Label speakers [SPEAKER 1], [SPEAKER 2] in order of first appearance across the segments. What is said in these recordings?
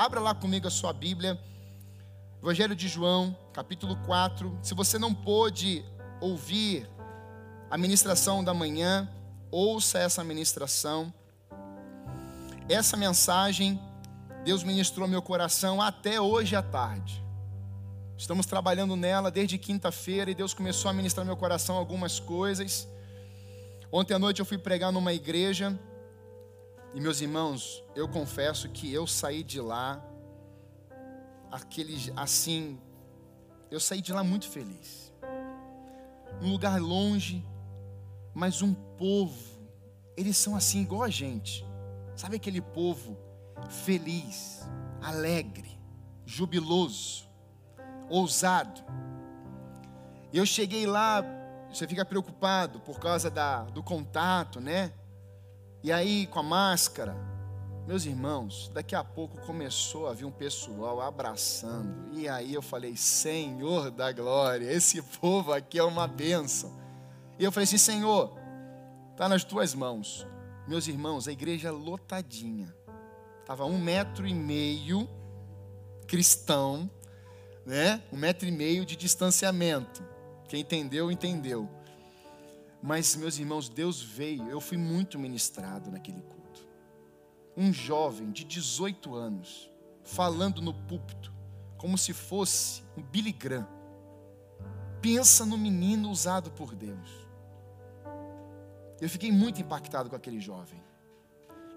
[SPEAKER 1] abra lá comigo a sua Bíblia. Evangelho de João, capítulo 4. Se você não pôde ouvir a ministração da manhã, ouça essa ministração. Essa mensagem Deus ministrou meu coração até hoje à tarde. Estamos trabalhando nela desde quinta-feira e Deus começou a ministrar meu coração algumas coisas. Ontem à noite eu fui pregar numa igreja e meus irmãos, eu confesso que eu saí de lá aquele assim, eu saí de lá muito feliz. Um lugar longe, mas um povo, eles são assim igual a gente. Sabe aquele povo feliz, alegre, jubiloso ousado. Eu cheguei lá, você fica preocupado por causa da, do contato, né? E aí, com a máscara, meus irmãos, daqui a pouco começou a vir um pessoal abraçando. E aí eu falei: Senhor da glória, esse povo aqui é uma bênção. E eu falei assim: Senhor, está nas tuas mãos. Meus irmãos, a igreja lotadinha. Estava um metro e meio cristão né? Um metro e meio de distanciamento. Quem entendeu, entendeu. Mas, meus irmãos, Deus veio. Eu fui muito ministrado naquele culto. Um jovem de 18 anos, falando no púlpito, como se fosse um Billy Graham. Pensa no menino usado por Deus. Eu fiquei muito impactado com aquele jovem.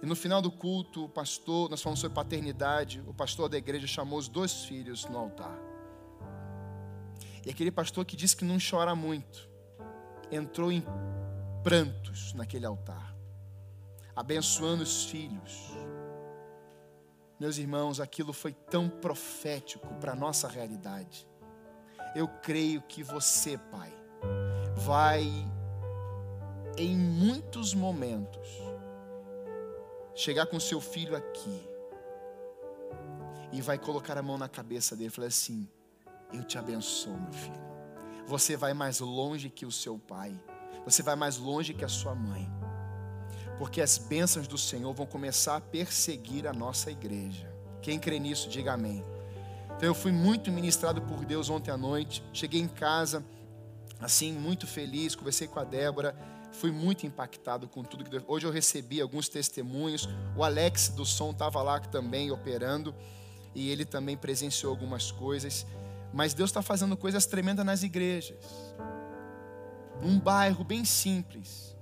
[SPEAKER 1] E no final do culto, o pastor, nós falamos sobre paternidade, o pastor da igreja chamou os dois filhos no altar. E aquele pastor que disse que não chora muito, entrou em prantos naquele altar, abençoando os filhos. Meus irmãos, aquilo foi tão profético para a nossa realidade. Eu creio que você, pai, vai em muitos momentos chegar com seu filho aqui e vai colocar a mão na cabeça dele e falar assim: eu te abençoo, meu filho. Você vai mais longe que o seu pai. Você vai mais longe que a sua mãe. Porque as bênçãos do Senhor vão começar a perseguir a nossa igreja. Quem crê nisso, diga amém. Então eu fui muito ministrado por Deus ontem à noite. Cheguei em casa, assim, muito feliz. Conversei com a Débora. Fui muito impactado com tudo que Deus. Hoje eu recebi alguns testemunhos. O Alex do som estava lá também operando. E ele também presenciou algumas coisas. Mas Deus está fazendo coisas tremendas nas igrejas. Um bairro bem simples.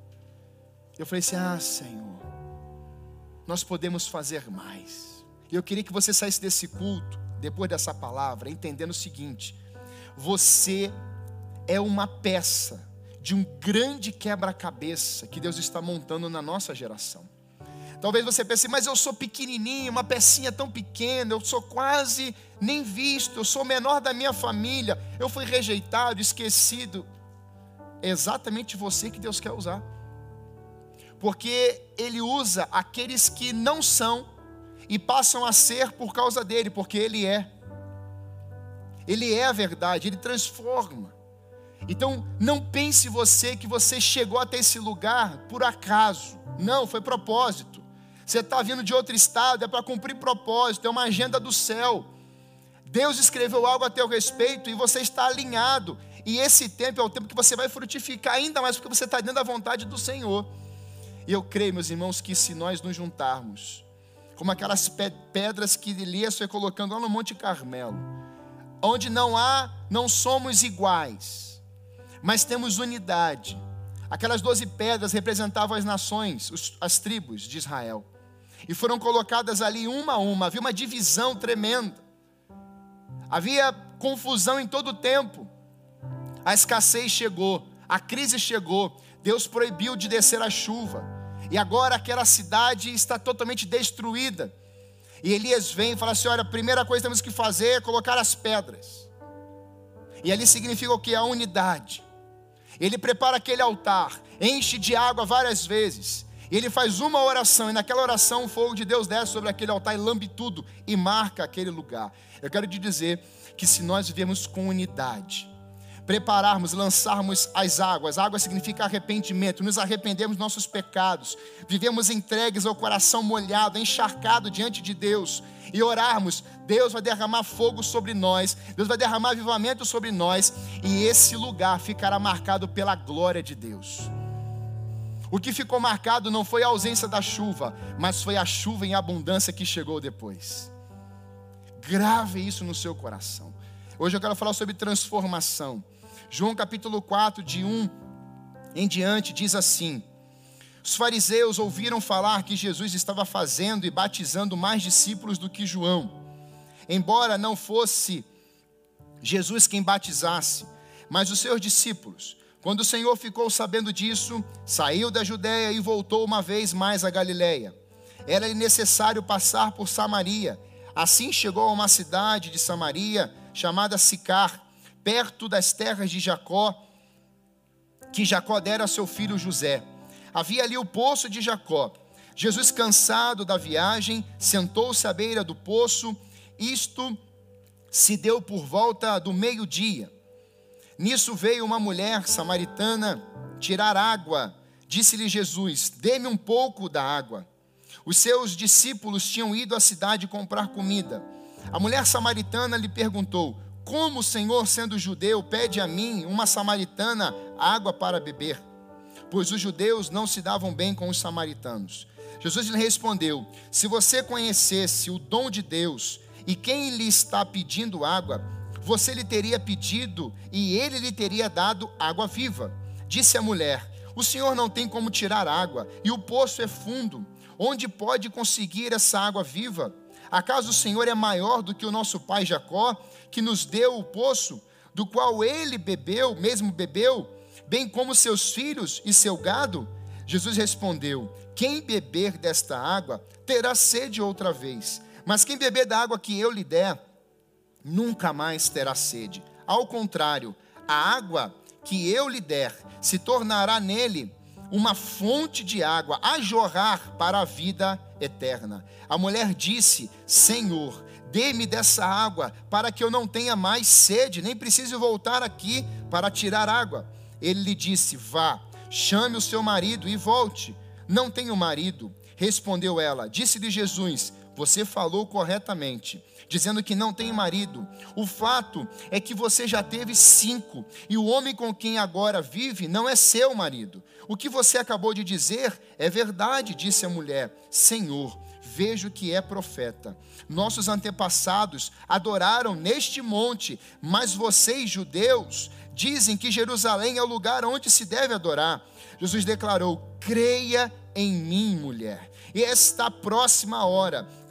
[SPEAKER 1] Eu falei assim: Ah, Senhor, nós podemos fazer mais. E eu queria que você saísse desse culto, depois dessa palavra, entendendo o seguinte: você é uma peça de um grande quebra-cabeça que Deus está montando na nossa geração. Talvez você pense, mas eu sou pequenininho, uma pecinha tão pequena, eu sou quase nem visto, eu sou o menor da minha família, eu fui rejeitado, esquecido. É exatamente você que Deus quer usar. Porque Ele usa aqueles que não são e passam a ser por causa dele, porque Ele é. Ele é a verdade, Ele transforma. Então, não pense você que você chegou até esse lugar por acaso. Não, foi propósito. Você está vindo de outro estado, é para cumprir propósito, é uma agenda do céu. Deus escreveu algo a teu respeito e você está alinhado. E esse tempo é o tempo que você vai frutificar ainda mais, porque você está dentro da vontade do Senhor. E eu creio, meus irmãos, que se nós nos juntarmos, como aquelas pedras que Elias foi colocando lá no Monte Carmelo, onde não há, não somos iguais, mas temos unidade. Aquelas doze pedras representavam as nações, as tribos de Israel e foram colocadas ali uma a uma. Havia uma divisão tremenda, havia confusão em todo o tempo. A escassez chegou, a crise chegou, Deus proibiu de descer a chuva, e agora aquela cidade está totalmente destruída. E Elias vem e fala assim: olha, a primeira coisa que temos que fazer é colocar as pedras. E ali significa o que? A unidade. Ele prepara aquele altar, enche de água várias vezes, e ele faz uma oração, e naquela oração o fogo de Deus desce sobre aquele altar e lambe tudo e marca aquele lugar. Eu quero te dizer que se nós vivemos com unidade, prepararmos, lançarmos as águas. Água significa arrependimento, nos arrependemos dos nossos pecados, vivemos entregues ao coração molhado, encharcado diante de Deus e orarmos, Deus vai derramar fogo sobre nós, Deus vai derramar avivamento sobre nós, e esse lugar ficará marcado pela glória de Deus. O que ficou marcado não foi a ausência da chuva, mas foi a chuva em abundância que chegou depois. Grave isso no seu coração. Hoje eu quero falar sobre transformação. João capítulo 4, de 1 em diante, diz assim: Os fariseus ouviram falar que Jesus estava fazendo e batizando mais discípulos do que João. Embora não fosse Jesus quem batizasse, mas os seus discípulos. Quando o Senhor ficou sabendo disso, saiu da Judéia e voltou uma vez mais a Galiléia. Era-lhe necessário passar por Samaria. Assim chegou a uma cidade de Samaria, chamada Sicar, perto das terras de Jacó, que Jacó dera a seu filho José. Havia ali o poço de Jacó. Jesus, cansado da viagem, sentou-se à beira do poço. Isto se deu por volta do meio-dia. Nisso veio uma mulher samaritana tirar água. Disse-lhe Jesus: Dê-me um pouco da água. Os seus discípulos tinham ido à cidade comprar comida. A mulher samaritana lhe perguntou: Como o Senhor, sendo judeu, pede a mim, uma samaritana, água para beber? Pois os judeus não se davam bem com os samaritanos. Jesus lhe respondeu: Se você conhecesse o dom de Deus e quem lhe está pedindo água, você lhe teria pedido e ele lhe teria dado água viva. Disse a mulher: O senhor não tem como tirar água, e o poço é fundo. Onde pode conseguir essa água viva? Acaso o Senhor é maior do que o nosso pai Jacó, que nos deu o poço, do qual ele bebeu, mesmo bebeu, bem como seus filhos e seu gado? Jesus respondeu: Quem beber desta água terá sede outra vez, mas quem beber da água que eu lhe der, nunca mais terá sede. Ao contrário, a água que eu lhe der se tornará nele uma fonte de água a jorrar para a vida eterna. A mulher disse: Senhor, dê-me dessa água, para que eu não tenha mais sede, nem precise voltar aqui para tirar água. Ele lhe disse: Vá, chame o seu marido e volte. Não tenho marido. Respondeu ela: Disse-lhe Jesus: Você falou corretamente dizendo que não tem marido. O fato é que você já teve cinco, e o homem com quem agora vive não é seu marido. O que você acabou de dizer é verdade, disse a mulher. Senhor, vejo que é profeta. Nossos antepassados adoraram neste monte, mas vocês, judeus, dizem que Jerusalém é o lugar onde se deve adorar. Jesus declarou: creia em mim, mulher. E esta próxima hora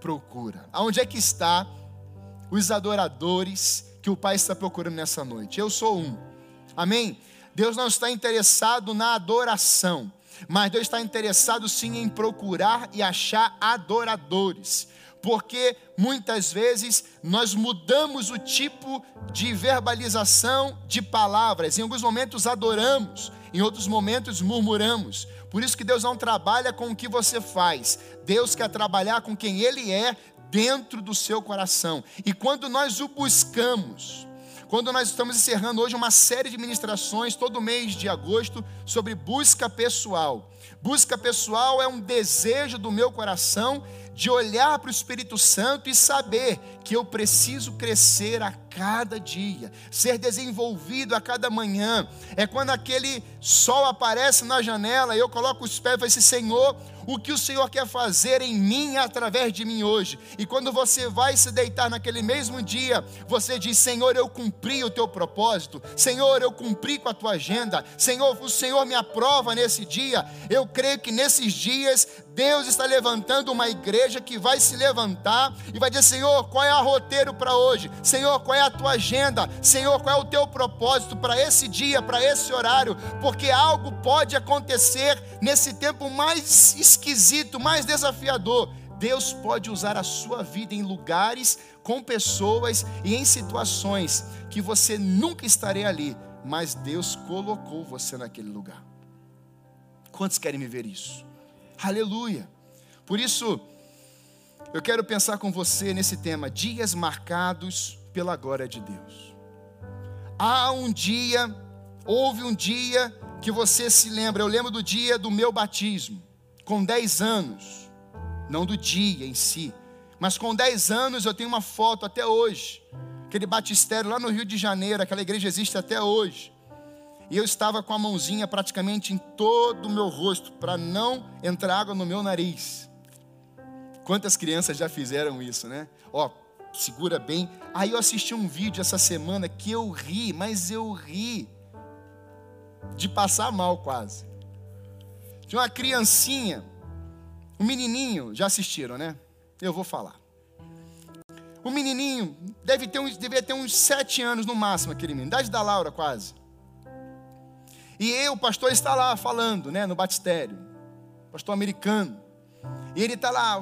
[SPEAKER 1] procura. Aonde é que está os adoradores que o Pai está procurando nessa noite? Eu sou um. Amém? Deus não está interessado na adoração, mas Deus está interessado sim em procurar e achar adoradores. Porque muitas vezes nós mudamos o tipo de verbalização de palavras. Em alguns momentos adoramos, em outros momentos murmuramos. Por isso que Deus não trabalha com o que você faz. Deus quer trabalhar com quem Ele é dentro do seu coração. E quando nós o buscamos, quando nós estamos encerrando hoje uma série de ministrações todo mês de agosto sobre busca pessoal. Busca pessoal é um desejo do meu coração de olhar para o Espírito Santo e saber que eu preciso crescer a cada dia, ser desenvolvido a cada manhã. É quando aquele sol aparece na janela, eu coloco os pés e falo assim: Senhor, o que o Senhor quer fazer em mim através de mim hoje. E quando você vai se deitar naquele mesmo dia, você diz: Senhor, eu cumpri o teu propósito, Senhor, eu cumpri com a tua agenda, Senhor, o Senhor me aprova nesse dia. Eu creio que nesses dias Deus está levantando uma igreja que vai se levantar e vai dizer: Senhor, qual é o roteiro para hoje? Senhor, qual é a tua agenda? Senhor, qual é o teu propósito para esse dia, para esse horário? Porque algo pode acontecer nesse tempo mais esquisito, mais desafiador. Deus pode usar a sua vida em lugares, com pessoas e em situações que você nunca estaria ali, mas Deus colocou você naquele lugar. Quantos querem me ver isso? Aleluia. Por isso, eu quero pensar com você nesse tema, dias marcados pela glória de Deus. Há um dia, houve um dia que você se lembra, eu lembro do dia do meu batismo, com 10 anos, não do dia em si, mas com 10 anos eu tenho uma foto até hoje, aquele batistério lá no Rio de Janeiro, aquela igreja existe até hoje. E eu estava com a mãozinha praticamente em todo o meu rosto, para não entrar água no meu nariz. Quantas crianças já fizeram isso, né? Ó, segura bem. Aí eu assisti um vídeo essa semana que eu ri, mas eu ri de passar mal quase. Tinha uma criancinha, um menininho, já assistiram, né? Eu vou falar. O menininho deve ter uns, ter uns sete anos no máximo, aquele menino, idade da Laura quase. E eu, o pastor está lá falando, né, no batistério, pastor americano. E ele está lá,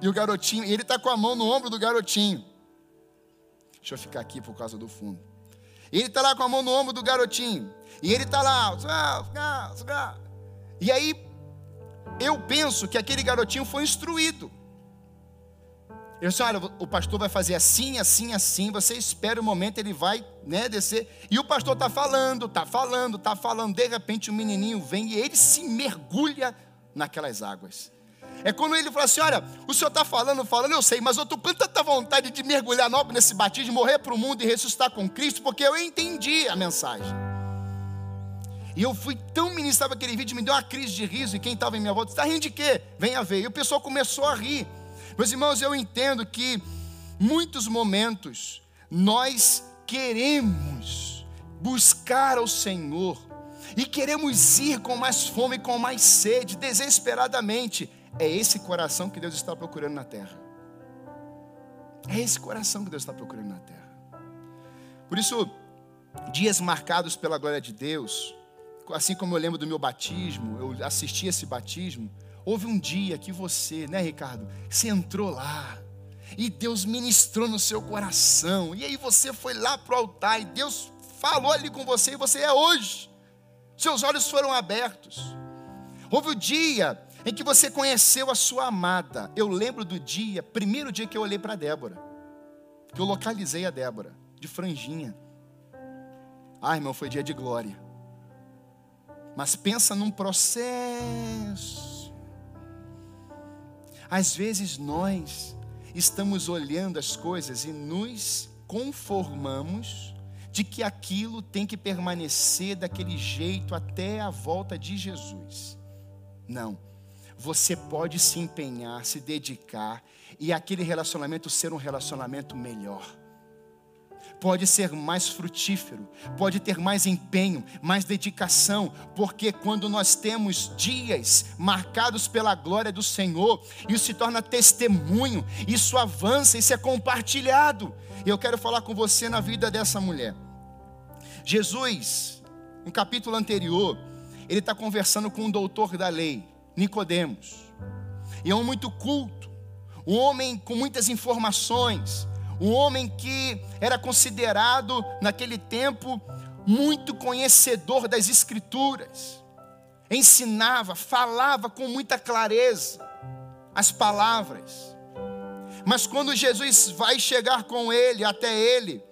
[SPEAKER 1] e o garotinho, e ele está com a mão no ombro do garotinho. Deixa eu ficar aqui por causa do fundo. E ele está lá com a mão no ombro do garotinho. E ele está lá. E aí, eu penso que aquele garotinho foi instruído. Eu disse, olha, o pastor vai fazer assim, assim, assim. Você espera o momento, ele vai né, descer. E o pastor está falando, está falando, está falando. De repente o menininho vem e ele se mergulha naquelas águas. É quando ele fala assim: Olha, o senhor está falando, falando, eu sei, mas eu estou com tanta vontade de mergulhar logo nesse batismo, morrer para o mundo e ressuscitar com Cristo, porque eu entendi a mensagem. E eu fui tão ministrado aquele vídeo, me deu uma crise de riso, e quem estava em minha volta, está rindo de quê? Venha ver. E o pessoal começou a rir. Meus irmãos, eu entendo que muitos momentos nós queremos buscar ao Senhor e queremos ir com mais fome, com mais sede, desesperadamente. É esse coração que Deus está procurando na terra. É esse coração que Deus está procurando na terra. Por isso, dias marcados pela glória de Deus, assim como eu lembro do meu batismo, eu assisti esse batismo, Houve um dia que você, né, Ricardo, você entrou lá e Deus ministrou no seu coração, e aí você foi lá para o altar e Deus falou ali com você e você é hoje. Seus olhos foram abertos. Houve o dia em que você conheceu a sua amada. Eu lembro do dia, primeiro dia que eu olhei para Débora, que eu localizei a Débora, de franjinha. Ah, irmão, foi dia de glória. Mas pensa num processo às vezes nós estamos olhando as coisas e nos conformamos de que aquilo tem que permanecer daquele jeito até a volta de Jesus. Não. Você pode se empenhar, se dedicar e aquele relacionamento ser um relacionamento melhor pode ser mais frutífero, pode ter mais empenho, mais dedicação, porque quando nós temos dias marcados pela glória do Senhor, isso se torna testemunho, isso avança, isso é compartilhado. E eu quero falar com você na vida dessa mulher. Jesus, no capítulo anterior, ele está conversando com um doutor da lei, Nicodemos. E é um muito culto, um homem com muitas informações, um homem que era considerado naquele tempo muito conhecedor das Escrituras, ensinava, falava com muita clareza as palavras. Mas quando Jesus vai chegar com ele, até ele,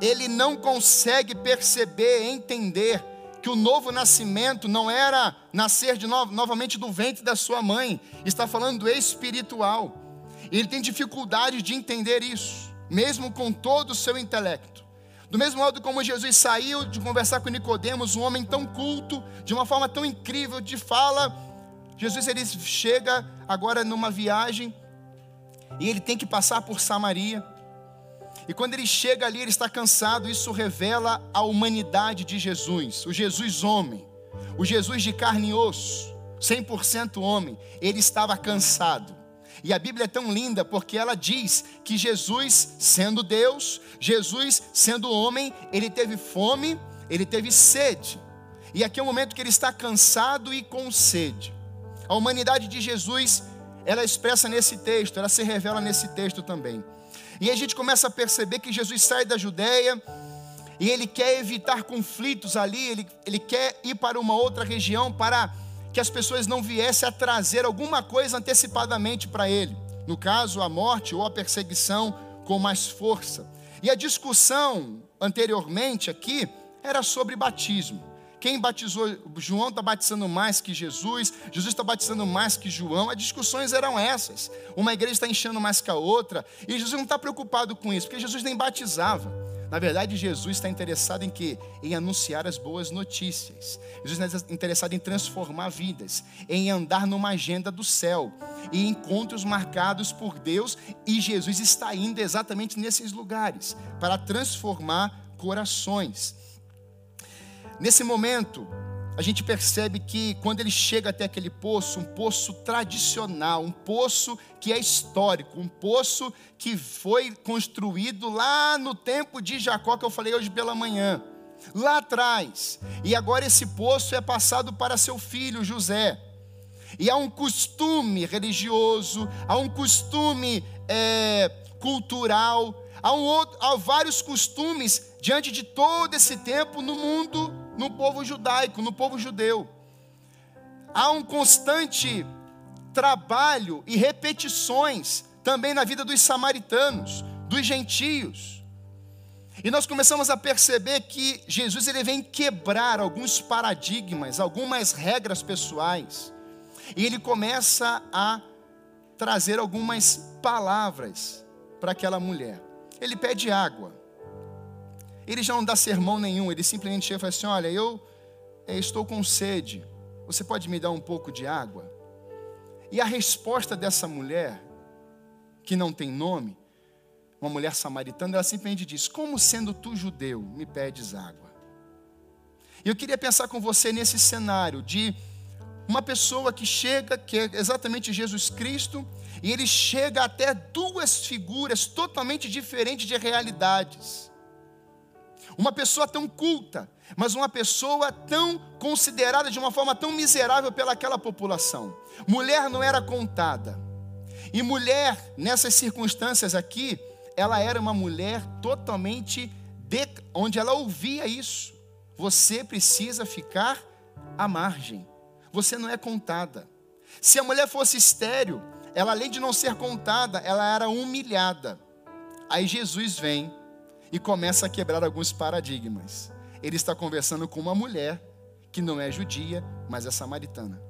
[SPEAKER 1] ele não consegue perceber, entender que o novo nascimento não era nascer de novo, novamente do ventre da sua mãe, está falando do espiritual. Ele tem dificuldade de entender isso mesmo com todo o seu intelecto. Do mesmo modo como Jesus saiu de conversar com Nicodemos, um homem tão culto, de uma forma tão incrível de fala, Jesus ele chega agora numa viagem e ele tem que passar por Samaria. E quando ele chega ali, ele está cansado. Isso revela a humanidade de Jesus, o Jesus homem, o Jesus de carne e osso, 100% homem. Ele estava cansado. E a Bíblia é tão linda porque ela diz que Jesus, sendo Deus, Jesus sendo homem, ele teve fome, ele teve sede. E aqui é o momento que ele está cansado e com sede. A humanidade de Jesus, ela é expressa nesse texto, ela se revela nesse texto também. E a gente começa a perceber que Jesus sai da Judéia e ele quer evitar conflitos ali, ele, ele quer ir para uma outra região para que as pessoas não viessem a trazer alguma coisa antecipadamente para ele. No caso, a morte ou a perseguição com mais força. E a discussão anteriormente aqui era sobre batismo. Quem batizou, João está batizando mais que Jesus, Jesus está batizando mais que João. As discussões eram essas. Uma igreja está enchendo mais que a outra, e Jesus não está preocupado com isso, porque Jesus nem batizava. Na verdade, Jesus está interessado em quê? Em anunciar as boas notícias. Jesus está interessado em transformar vidas, em andar numa agenda do céu, e encontros marcados por Deus, e Jesus está indo exatamente nesses lugares para transformar corações. Nesse momento, a gente percebe que quando ele chega até aquele poço, um poço tradicional, um poço que é histórico, um poço que foi construído lá no tempo de Jacó, que eu falei hoje pela manhã, lá atrás. E agora esse poço é passado para seu filho José. E há um costume religioso, há um costume é, cultural, há, um outro, há vários costumes diante de todo esse tempo no mundo no povo judaico, no povo judeu. Há um constante trabalho e repetições também na vida dos samaritanos, dos gentios. E nós começamos a perceber que Jesus ele vem quebrar alguns paradigmas, algumas regras pessoais. E ele começa a trazer algumas palavras para aquela mulher. Ele pede água. Ele já não dá sermão nenhum, ele simplesmente chega e fala assim: Olha, eu é, estou com sede, você pode me dar um pouco de água? E a resposta dessa mulher, que não tem nome, uma mulher samaritana, ela simplesmente diz: Como sendo tu judeu, me pedes água? E eu queria pensar com você nesse cenário de uma pessoa que chega, que é exatamente Jesus Cristo, e ele chega até duas figuras totalmente diferentes de realidades. Uma pessoa tão culta, mas uma pessoa tão considerada de uma forma tão miserável pelaquela população. Mulher não era contada. E mulher, nessas circunstâncias aqui, ela era uma mulher totalmente de, onde ela ouvia isso. Você precisa ficar à margem. Você não é contada. Se a mulher fosse estéril, ela além de não ser contada, ela era humilhada. Aí Jesus vem e começa a quebrar alguns paradigmas. Ele está conversando com uma mulher que não é judia, mas é samaritana.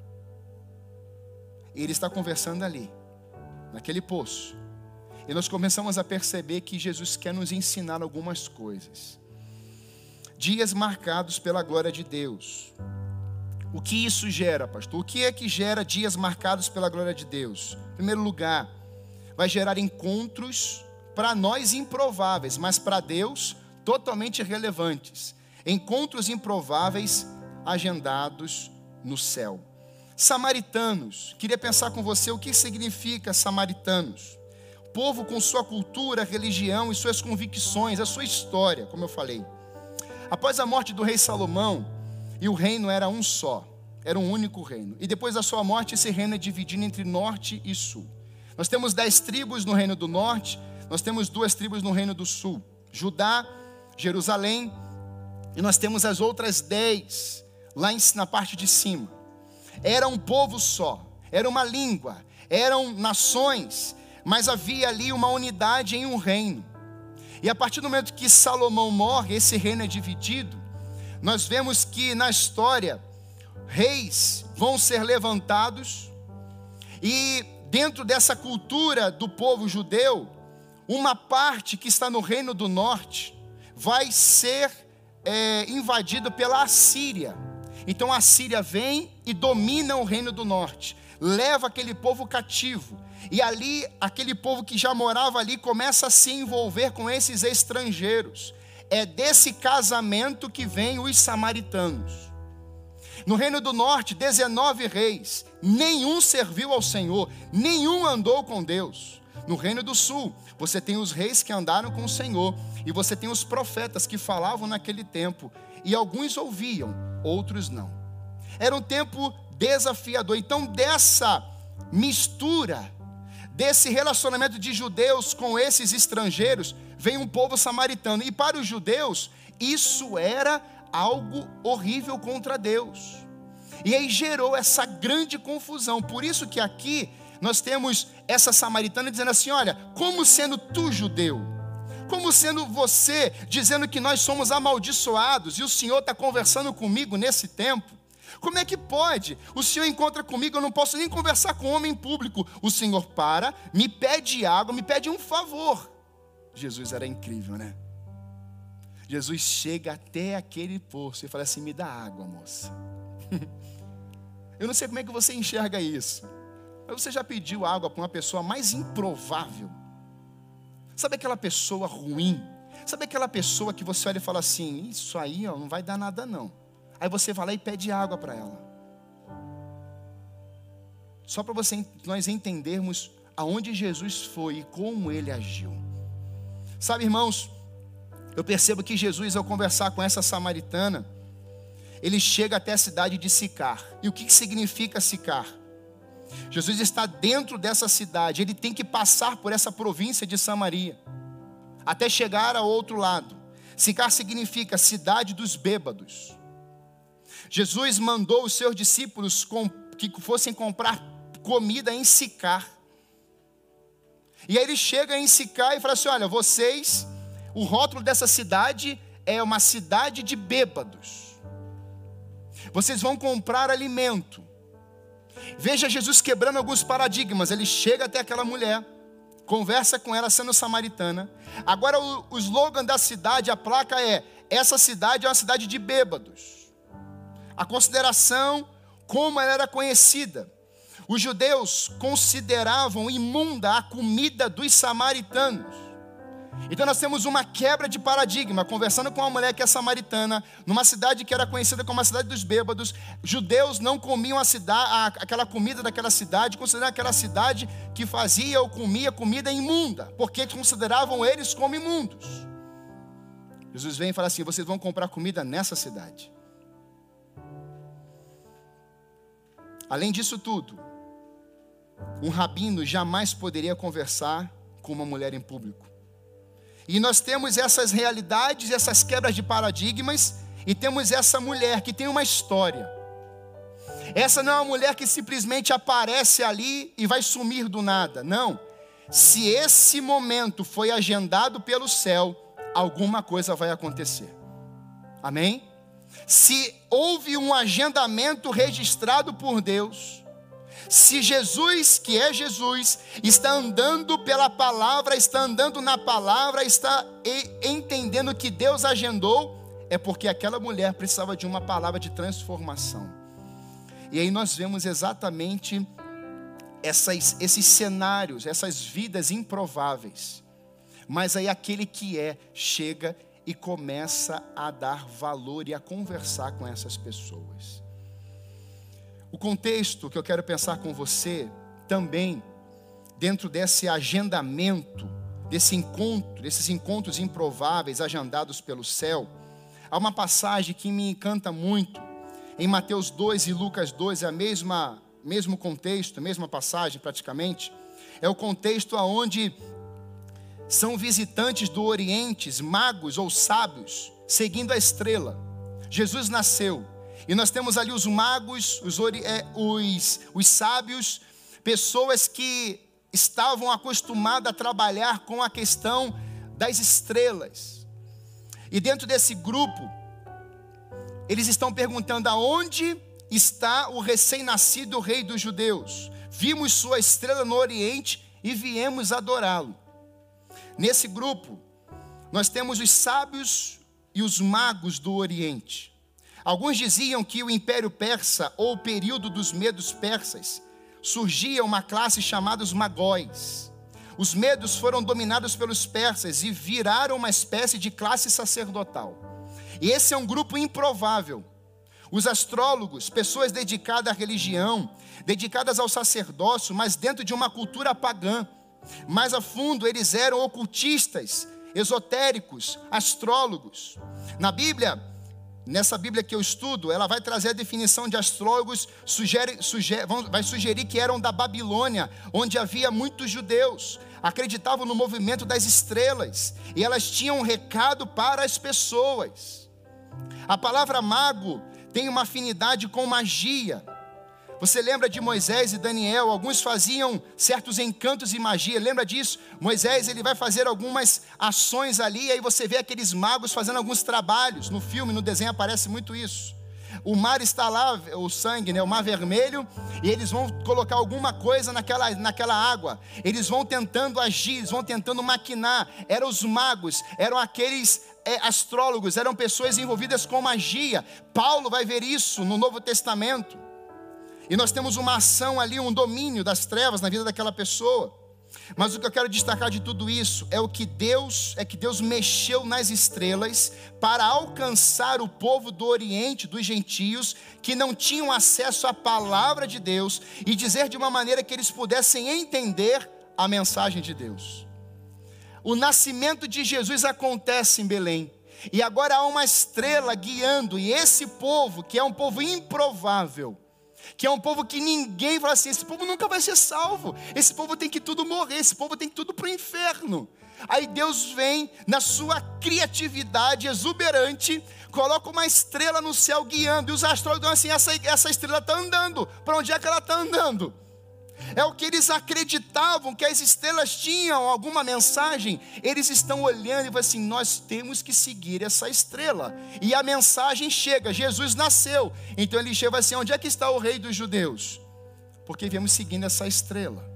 [SPEAKER 1] Ele está conversando ali, naquele poço. E nós começamos a perceber que Jesus quer nos ensinar algumas coisas. Dias marcados pela glória de Deus. O que isso gera, pastor? O que é que gera dias marcados pela glória de Deus? Em primeiro lugar, vai gerar encontros para nós improváveis, mas para Deus totalmente relevantes. Encontros improváveis agendados no céu. Samaritanos, queria pensar com você o que significa samaritanos. Povo com sua cultura, religião e suas convicções, a sua história, como eu falei. Após a morte do rei Salomão, e o reino era um só, era um único reino. E depois da sua morte, esse reino é dividido entre norte e sul. Nós temos dez tribos no reino do norte nós temos duas tribos no Reino do Sul: Judá, Jerusalém, e nós temos as outras dez lá na parte de cima. Era um povo só, era uma língua, eram nações, mas havia ali uma unidade em um reino. E a partir do momento que Salomão morre, esse reino é dividido. Nós vemos que na história, reis vão ser levantados, e dentro dessa cultura do povo judeu, uma parte que está no reino do norte vai ser é, invadido pela Assíria. Então a Síria vem e domina o reino do norte, leva aquele povo cativo. E ali, aquele povo que já morava ali começa a se envolver com esses estrangeiros. É desse casamento que vem os samaritanos. No reino do norte, 19 reis, nenhum serviu ao Senhor, nenhum andou com Deus. No reino do sul, você tem os reis que andaram com o Senhor, e você tem os profetas que falavam naquele tempo, e alguns ouviam, outros não. Era um tempo desafiador. Então, dessa mistura, desse relacionamento de judeus com esses estrangeiros, vem um povo samaritano. E para os judeus, isso era algo horrível contra Deus. E aí gerou essa grande confusão. Por isso que aqui nós temos essa samaritana dizendo assim: olha, como sendo tu judeu, como sendo você dizendo que nós somos amaldiçoados e o Senhor está conversando comigo nesse tempo. Como é que pode? O Senhor encontra comigo, eu não posso nem conversar com homem público. O Senhor para, me pede água, me pede um favor. Jesus era incrível, né? Jesus chega até aquele poço e fala assim: me dá água, moça. eu não sei como é que você enxerga isso. Mas você já pediu água para uma pessoa mais improvável? Sabe aquela pessoa ruim? Sabe aquela pessoa que você olha e fala assim: Isso aí ó, não vai dar nada não. Aí você vai lá e pede água para ela. Só para nós entendermos aonde Jesus foi e como ele agiu. Sabe, irmãos, eu percebo que Jesus, ao conversar com essa samaritana, ele chega até a cidade de Sicar. E o que significa Sicar? Jesus está dentro dessa cidade, ele tem que passar por essa província de Samaria, até chegar ao outro lado. Sicar significa cidade dos bêbados. Jesus mandou os seus discípulos que fossem comprar comida em Sicar. E aí ele chega em Sicar e fala assim: Olha, vocês, o rótulo dessa cidade é uma cidade de bêbados. Vocês vão comprar alimento. Veja Jesus quebrando alguns paradigmas. Ele chega até aquela mulher, conversa com ela sendo samaritana. Agora o, o slogan da cidade, a placa é: essa cidade é uma cidade de bêbados. A consideração como ela era conhecida. Os judeus consideravam imunda a comida dos samaritanos. Então nós temos uma quebra de paradigma, conversando com uma mulher que é samaritana, numa cidade que era conhecida como a cidade dos bêbados, judeus não comiam a cidade, aquela comida daquela cidade, consideravam aquela cidade que fazia ou comia comida imunda, porque consideravam eles como imundos. Jesus vem e fala assim: vocês vão comprar comida nessa cidade. Além disso tudo, um rabino jamais poderia conversar com uma mulher em público. E nós temos essas realidades, essas quebras de paradigmas, e temos essa mulher que tem uma história. Essa não é uma mulher que simplesmente aparece ali e vai sumir do nada. Não. Se esse momento foi agendado pelo céu, alguma coisa vai acontecer. Amém? Se houve um agendamento registrado por Deus, se Jesus, que é Jesus, está andando pela palavra, está andando na palavra, está entendendo que Deus agendou, é porque aquela mulher precisava de uma palavra de transformação. E aí nós vemos exatamente essas, esses cenários, essas vidas improváveis. Mas aí aquele que é chega e começa a dar valor e a conversar com essas pessoas. O contexto que eu quero pensar com você também, dentro desse agendamento, desse encontro, desses encontros improváveis agendados pelo céu, há uma passagem que me encanta muito. Em Mateus 2 e Lucas 2 é a mesma mesmo contexto, mesma passagem praticamente. É o contexto aonde são visitantes do Oriente, magos ou sábios, seguindo a estrela. Jesus nasceu. E nós temos ali os magos, os, é, os, os sábios, pessoas que estavam acostumadas a trabalhar com a questão das estrelas. E dentro desse grupo, eles estão perguntando aonde está o recém-nascido rei dos judeus. Vimos sua estrela no Oriente e viemos adorá-lo. Nesse grupo, nós temos os sábios e os magos do Oriente. Alguns diziam que o Império Persa, ou o período dos medos persas, surgia uma classe chamada os magóis. Os medos foram dominados pelos persas e viraram uma espécie de classe sacerdotal. E esse é um grupo improvável. Os astrólogos, pessoas dedicadas à religião, dedicadas ao sacerdócio, mas dentro de uma cultura pagã. Mais a fundo, eles eram ocultistas, esotéricos, astrólogos. Na Bíblia, nessa Bíblia que eu estudo, ela vai trazer a definição de astrólogos, sugere, sugere, vai sugerir que eram da Babilônia, onde havia muitos judeus, acreditavam no movimento das estrelas, e elas tinham um recado para as pessoas. A palavra mago tem uma afinidade com magia. Você lembra de Moisés e Daniel? Alguns faziam certos encantos e magia. Lembra disso? Moisés ele vai fazer algumas ações ali, aí você vê aqueles magos fazendo alguns trabalhos. No filme, no desenho aparece muito isso. O mar está lá, o sangue, né, o mar vermelho, e eles vão colocar alguma coisa naquela, naquela água. Eles vão tentando agir, eles vão tentando maquinar. Eram os magos, eram aqueles é, astrólogos, eram pessoas envolvidas com magia. Paulo vai ver isso no Novo Testamento. E nós temos uma ação ali, um domínio das trevas na vida daquela pessoa. Mas o que eu quero destacar de tudo isso é o que Deus, é que Deus mexeu nas estrelas para alcançar o povo do Oriente, dos gentios, que não tinham acesso à palavra de Deus e dizer de uma maneira que eles pudessem entender a mensagem de Deus. O nascimento de Jesus acontece em Belém. E agora há uma estrela guiando, e esse povo, que é um povo improvável, que é um povo que ninguém fala assim: esse povo nunca vai ser salvo, esse povo tem que tudo morrer, esse povo tem que tudo para o inferno. Aí Deus vem, na sua criatividade exuberante, coloca uma estrela no céu guiando, e os astrólogos assim: essa, essa estrela está andando, para onde é que ela está andando? É o que eles acreditavam que as estrelas tinham alguma mensagem. Eles estão olhando e falam assim: nós temos que seguir essa estrela. E a mensagem chega: Jesus nasceu. Então ele chega assim: onde é que está o rei dos judeus? Porque viemos seguindo essa estrela.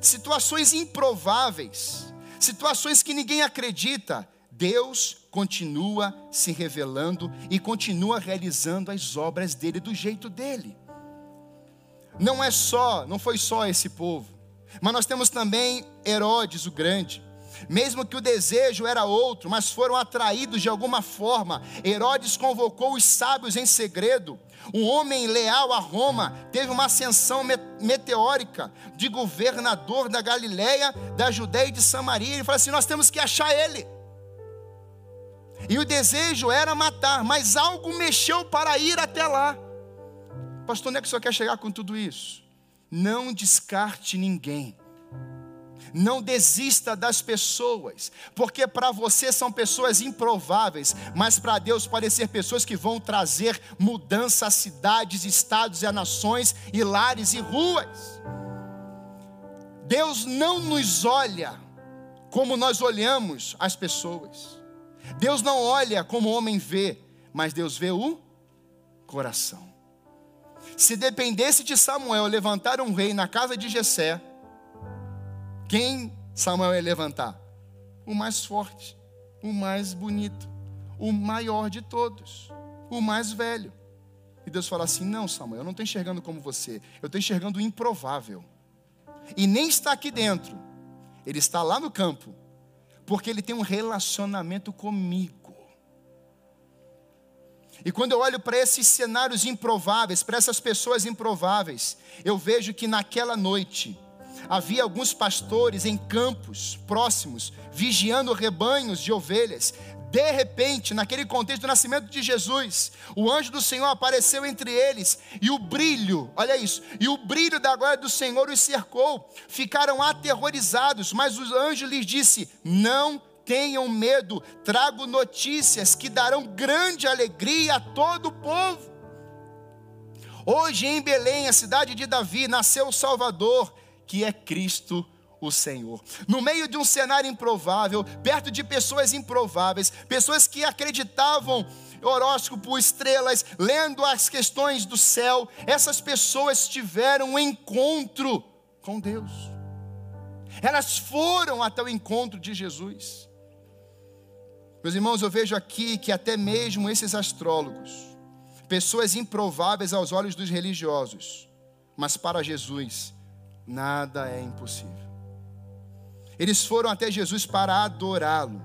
[SPEAKER 1] Situações improváveis, situações que ninguém acredita. Deus continua se revelando e continua realizando as obras dele do jeito dele não é só, não foi só esse povo, mas nós temos também Herodes o Grande. Mesmo que o desejo era outro, mas foram atraídos de alguma forma. Herodes convocou os sábios em segredo. Um homem leal a Roma teve uma ascensão meteórica de governador da Galiléia, da Judéia e de Samaria. Ele falou assim: Nós temos que achar ele. E o desejo era matar, mas algo mexeu para ir até lá. Pastor, onde é que o senhor quer chegar com tudo isso? Não descarte ninguém. Não desista das pessoas, porque para você são pessoas improváveis, mas para Deus podem ser pessoas que vão trazer mudança a cidades, estados e a nações, e lares e ruas. Deus não nos olha como nós olhamos as pessoas. Deus não olha como o homem vê, mas Deus vê o coração. Se dependesse de Samuel levantar um rei na casa de Jessé, quem Samuel ia levantar? O mais forte, o mais bonito, o maior de todos, o mais velho. E Deus fala assim: Não, Samuel, eu não estou enxergando como você, eu estou enxergando o improvável. E nem está aqui dentro, ele está lá no campo, porque ele tem um relacionamento comigo. E quando eu olho para esses cenários improváveis, para essas pessoas improváveis, eu vejo que naquela noite havia alguns pastores em campos próximos, vigiando rebanhos de ovelhas. De repente, naquele contexto do nascimento de Jesus, o anjo do Senhor apareceu entre eles, e o brilho, olha isso, e o brilho da glória do Senhor os cercou. Ficaram aterrorizados, mas o anjo lhes disse: Não tenham medo, trago notícias que darão grande alegria a todo o povo. Hoje em Belém, a cidade de Davi, nasceu o Salvador, que é Cristo o Senhor. No meio de um cenário improvável, perto de pessoas improváveis, pessoas que acreditavam horóscopo, estrelas, lendo as questões do céu, essas pessoas tiveram um encontro com Deus. Elas foram até o encontro de Jesus. Meus irmãos, eu vejo aqui que até mesmo esses astrólogos, pessoas improváveis aos olhos dos religiosos, mas para Jesus, nada é impossível. Eles foram até Jesus para adorá-lo.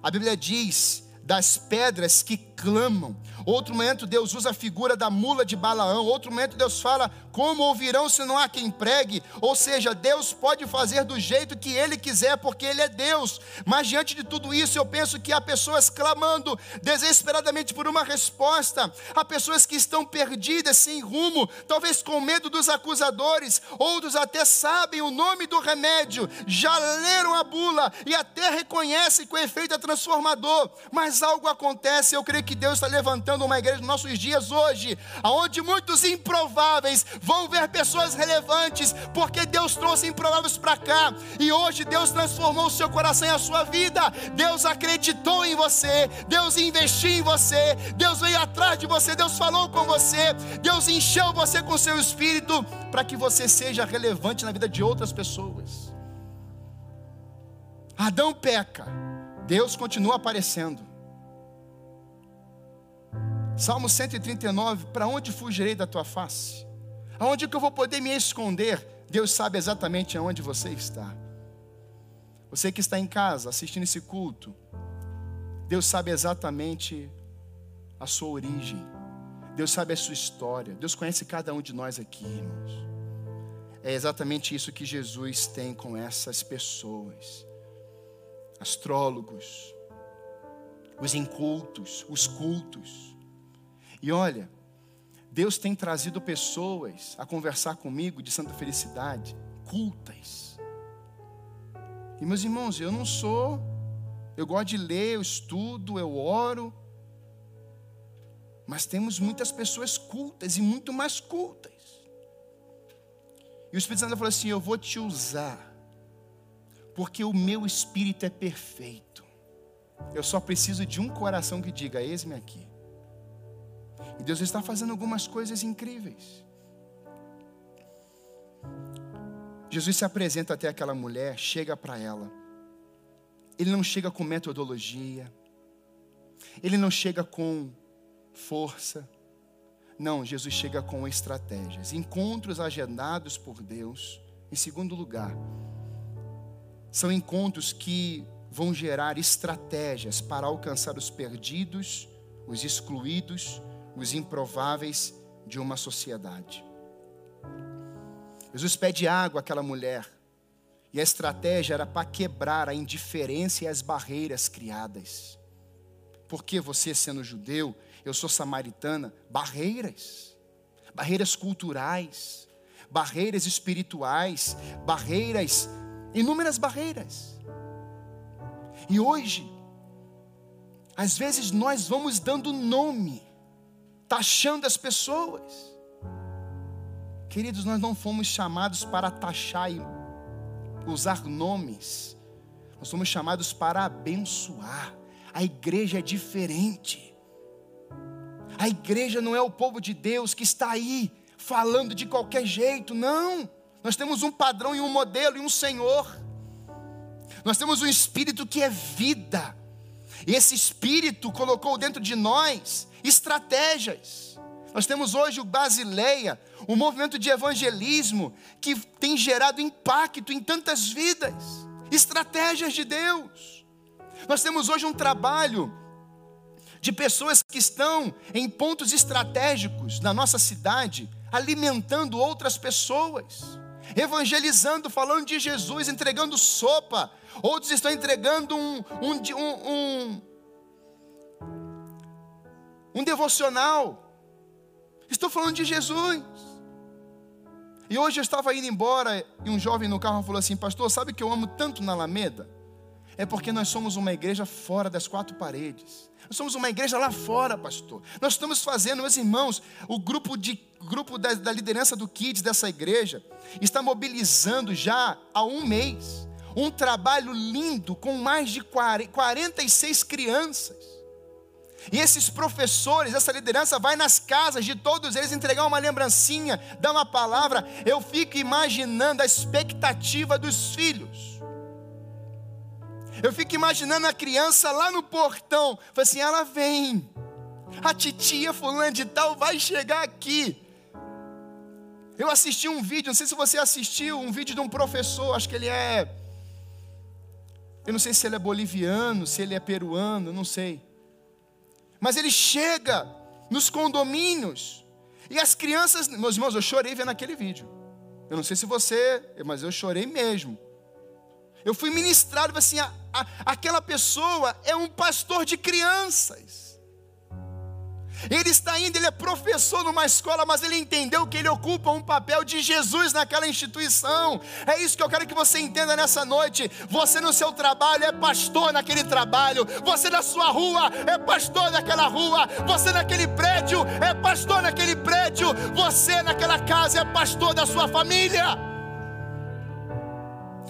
[SPEAKER 1] A Bíblia diz das pedras que clamam. Outro momento Deus usa a figura da mula de Balaão. Outro momento Deus fala: Como ouvirão se não há quem pregue? Ou seja, Deus pode fazer do jeito que Ele quiser, porque Ele é Deus. Mas diante de tudo isso, eu penso que há pessoas clamando desesperadamente por uma resposta. Há pessoas que estão perdidas, sem rumo, talvez com medo dos acusadores. Outros até sabem o nome do remédio, já leram a bula e até reconhecem que o efeito é transformador. Mas algo acontece, eu creio que Deus está levantando uma igreja nos nossos dias hoje, aonde muitos improváveis vão ver pessoas relevantes, porque Deus trouxe improváveis para cá, e hoje Deus transformou o seu coração e a sua vida. Deus acreditou em você, Deus investiu em você, Deus veio atrás de você, Deus falou com você, Deus encheu você com seu espírito para que você seja relevante na vida de outras pessoas. Adão peca, Deus continua aparecendo. Salmo 139: Para onde fugirei da tua face? Aonde que eu vou poder me esconder? Deus sabe exatamente aonde você está. Você que está em casa assistindo esse culto, Deus sabe exatamente a sua origem. Deus sabe a sua história. Deus conhece cada um de nós aqui, irmãos. É exatamente isso que Jesus tem com essas pessoas. Astrólogos, os incultos, os cultos e olha, Deus tem trazido pessoas a conversar comigo de santa felicidade, cultas. E meus irmãos, eu não sou, eu gosto de ler, eu estudo, eu oro, mas temos muitas pessoas cultas e muito mais cultas. E o Espírito Santo falou assim: Eu vou te usar, porque o meu espírito é perfeito. Eu só preciso de um coração que diga: Eis-me aqui. E Deus está fazendo algumas coisas incríveis. Jesus se apresenta até aquela mulher, chega para ela. Ele não chega com metodologia. Ele não chega com força. Não, Jesus chega com estratégias. Encontros agendados por Deus. Em segundo lugar, são encontros que vão gerar estratégias para alcançar os perdidos, os excluídos os improváveis de uma sociedade. Jesus pede água àquela mulher, e a estratégia era para quebrar a indiferença e as barreiras criadas. Porque você, sendo judeu, eu sou samaritana, barreiras, barreiras culturais, barreiras espirituais, barreiras, inúmeras barreiras. E hoje, às vezes nós vamos dando nome taxando as pessoas. Queridos, nós não fomos chamados para taxar e usar nomes, nós somos chamados para abençoar. A igreja é diferente. A igreja não é o povo de Deus que está aí falando de qualquer jeito, não. Nós temos um padrão e um modelo e um Senhor. Nós temos um espírito que é vida. E esse espírito colocou dentro de nós estratégias. Nós temos hoje o Basileia, um movimento de evangelismo que tem gerado impacto em tantas vidas, estratégias de Deus. Nós temos hoje um trabalho de pessoas que estão em pontos estratégicos na nossa cidade, alimentando outras pessoas, evangelizando, falando de Jesus, entregando sopa. Outros estão entregando um, um, um, um um devocional. Estou falando de Jesus. E hoje eu estava indo embora e um jovem no carro falou assim: Pastor, sabe que eu amo tanto na Alameda? É porque nós somos uma igreja fora das quatro paredes. Nós somos uma igreja lá fora, pastor. Nós estamos fazendo, meus irmãos, o grupo, de, grupo da, da liderança do Kids dessa igreja está mobilizando já há um mês um trabalho lindo com mais de 40, 46 crianças e esses professores, essa liderança vai nas casas de todos eles entregar uma lembrancinha, dar uma palavra. Eu fico imaginando a expectativa dos filhos. Eu fico imaginando a criança lá no portão. Falei assim: ela vem. A titia fulana de tal vai chegar aqui. Eu assisti um vídeo, não sei se você assistiu, um vídeo de um professor, acho que ele é. Eu não sei se ele é boliviano, se ele é peruano, não sei. Mas ele chega nos condomínios e as crianças, meus irmãos, eu chorei vendo aquele vídeo. Eu não sei se você, mas eu chorei mesmo. Eu fui ministrado assim, a, a, aquela pessoa é um pastor de crianças. Ele está indo, ele é professor numa escola, mas ele entendeu que ele ocupa um papel de Jesus naquela instituição. É isso que eu quero que você entenda nessa noite. Você no seu trabalho é pastor naquele trabalho. Você na sua rua é pastor naquela rua. Você naquele prédio é pastor naquele prédio. Você naquela casa é pastor da sua família.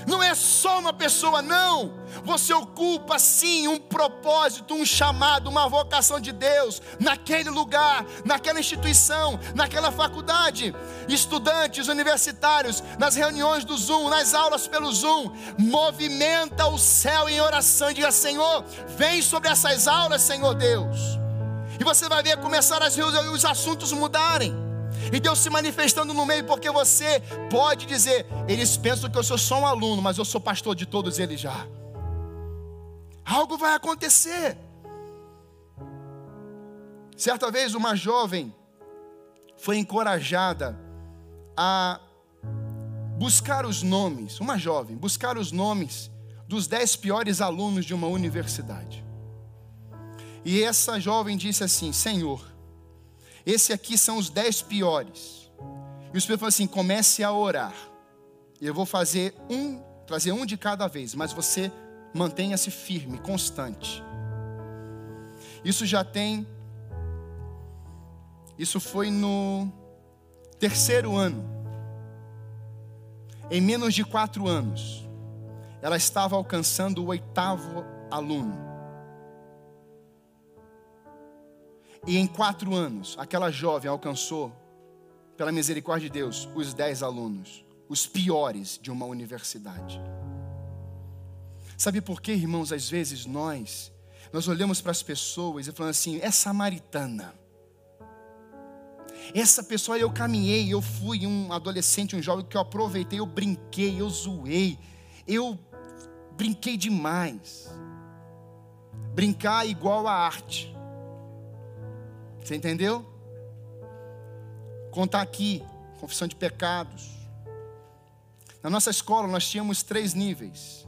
[SPEAKER 1] Não é só uma pessoa, não. Você ocupa sim um propósito, um chamado, uma vocação de Deus naquele lugar, naquela instituição, naquela faculdade. Estudantes universitários, nas reuniões do Zoom, nas aulas pelo Zoom, movimenta o céu em oração e diga: Senhor, vem sobre essas aulas, Senhor Deus. E você vai ver começar as, os assuntos mudarem. E Deus se manifestando no meio, porque você pode dizer: eles pensam que eu sou só um aluno, mas eu sou pastor de todos eles já. Algo vai acontecer. Certa vez, uma jovem foi encorajada a buscar os nomes, uma jovem, buscar os nomes dos dez piores alunos de uma universidade. E essa jovem disse assim: Senhor, esse aqui são os dez piores. E o Espírito falou assim: comece a orar. Eu vou fazer um, trazer um de cada vez, mas você mantenha-se firme, constante. Isso já tem. Isso foi no terceiro ano. Em menos de quatro anos, ela estava alcançando o oitavo aluno. E em quatro anos, aquela jovem alcançou, pela misericórdia de Deus, os dez alunos, os piores de uma universidade. Sabe por quê, irmãos? Às vezes nós, nós olhamos para as pessoas e falamos assim: é samaritana. Essa pessoa eu caminhei, eu fui um adolescente, um jovem que eu aproveitei, eu brinquei, eu zoei, eu brinquei demais. Brincar é igual a arte. Você entendeu? Contar aqui, confissão de pecados. Na nossa escola nós tínhamos três níveis.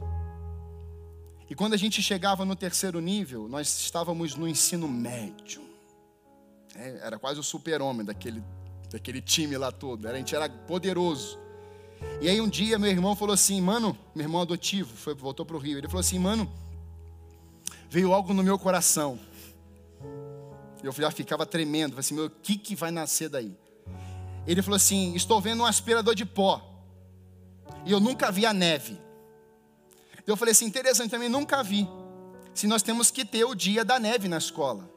[SPEAKER 1] E quando a gente chegava no terceiro nível, nós estávamos no ensino médio. É, era quase o super-homem daquele, daquele time lá todo. A gente era poderoso. E aí um dia meu irmão falou assim, mano, meu irmão adotivo, foi, voltou para o Rio. Ele falou assim, mano, veio algo no meu coração. Eu já ficava tremendo, falei assim, meu, o que, que vai nascer daí? Ele falou assim, estou vendo um aspirador de pó. E eu nunca vi a neve. Eu falei assim, interessante, também nunca vi. Se nós temos que ter o dia da neve na escola.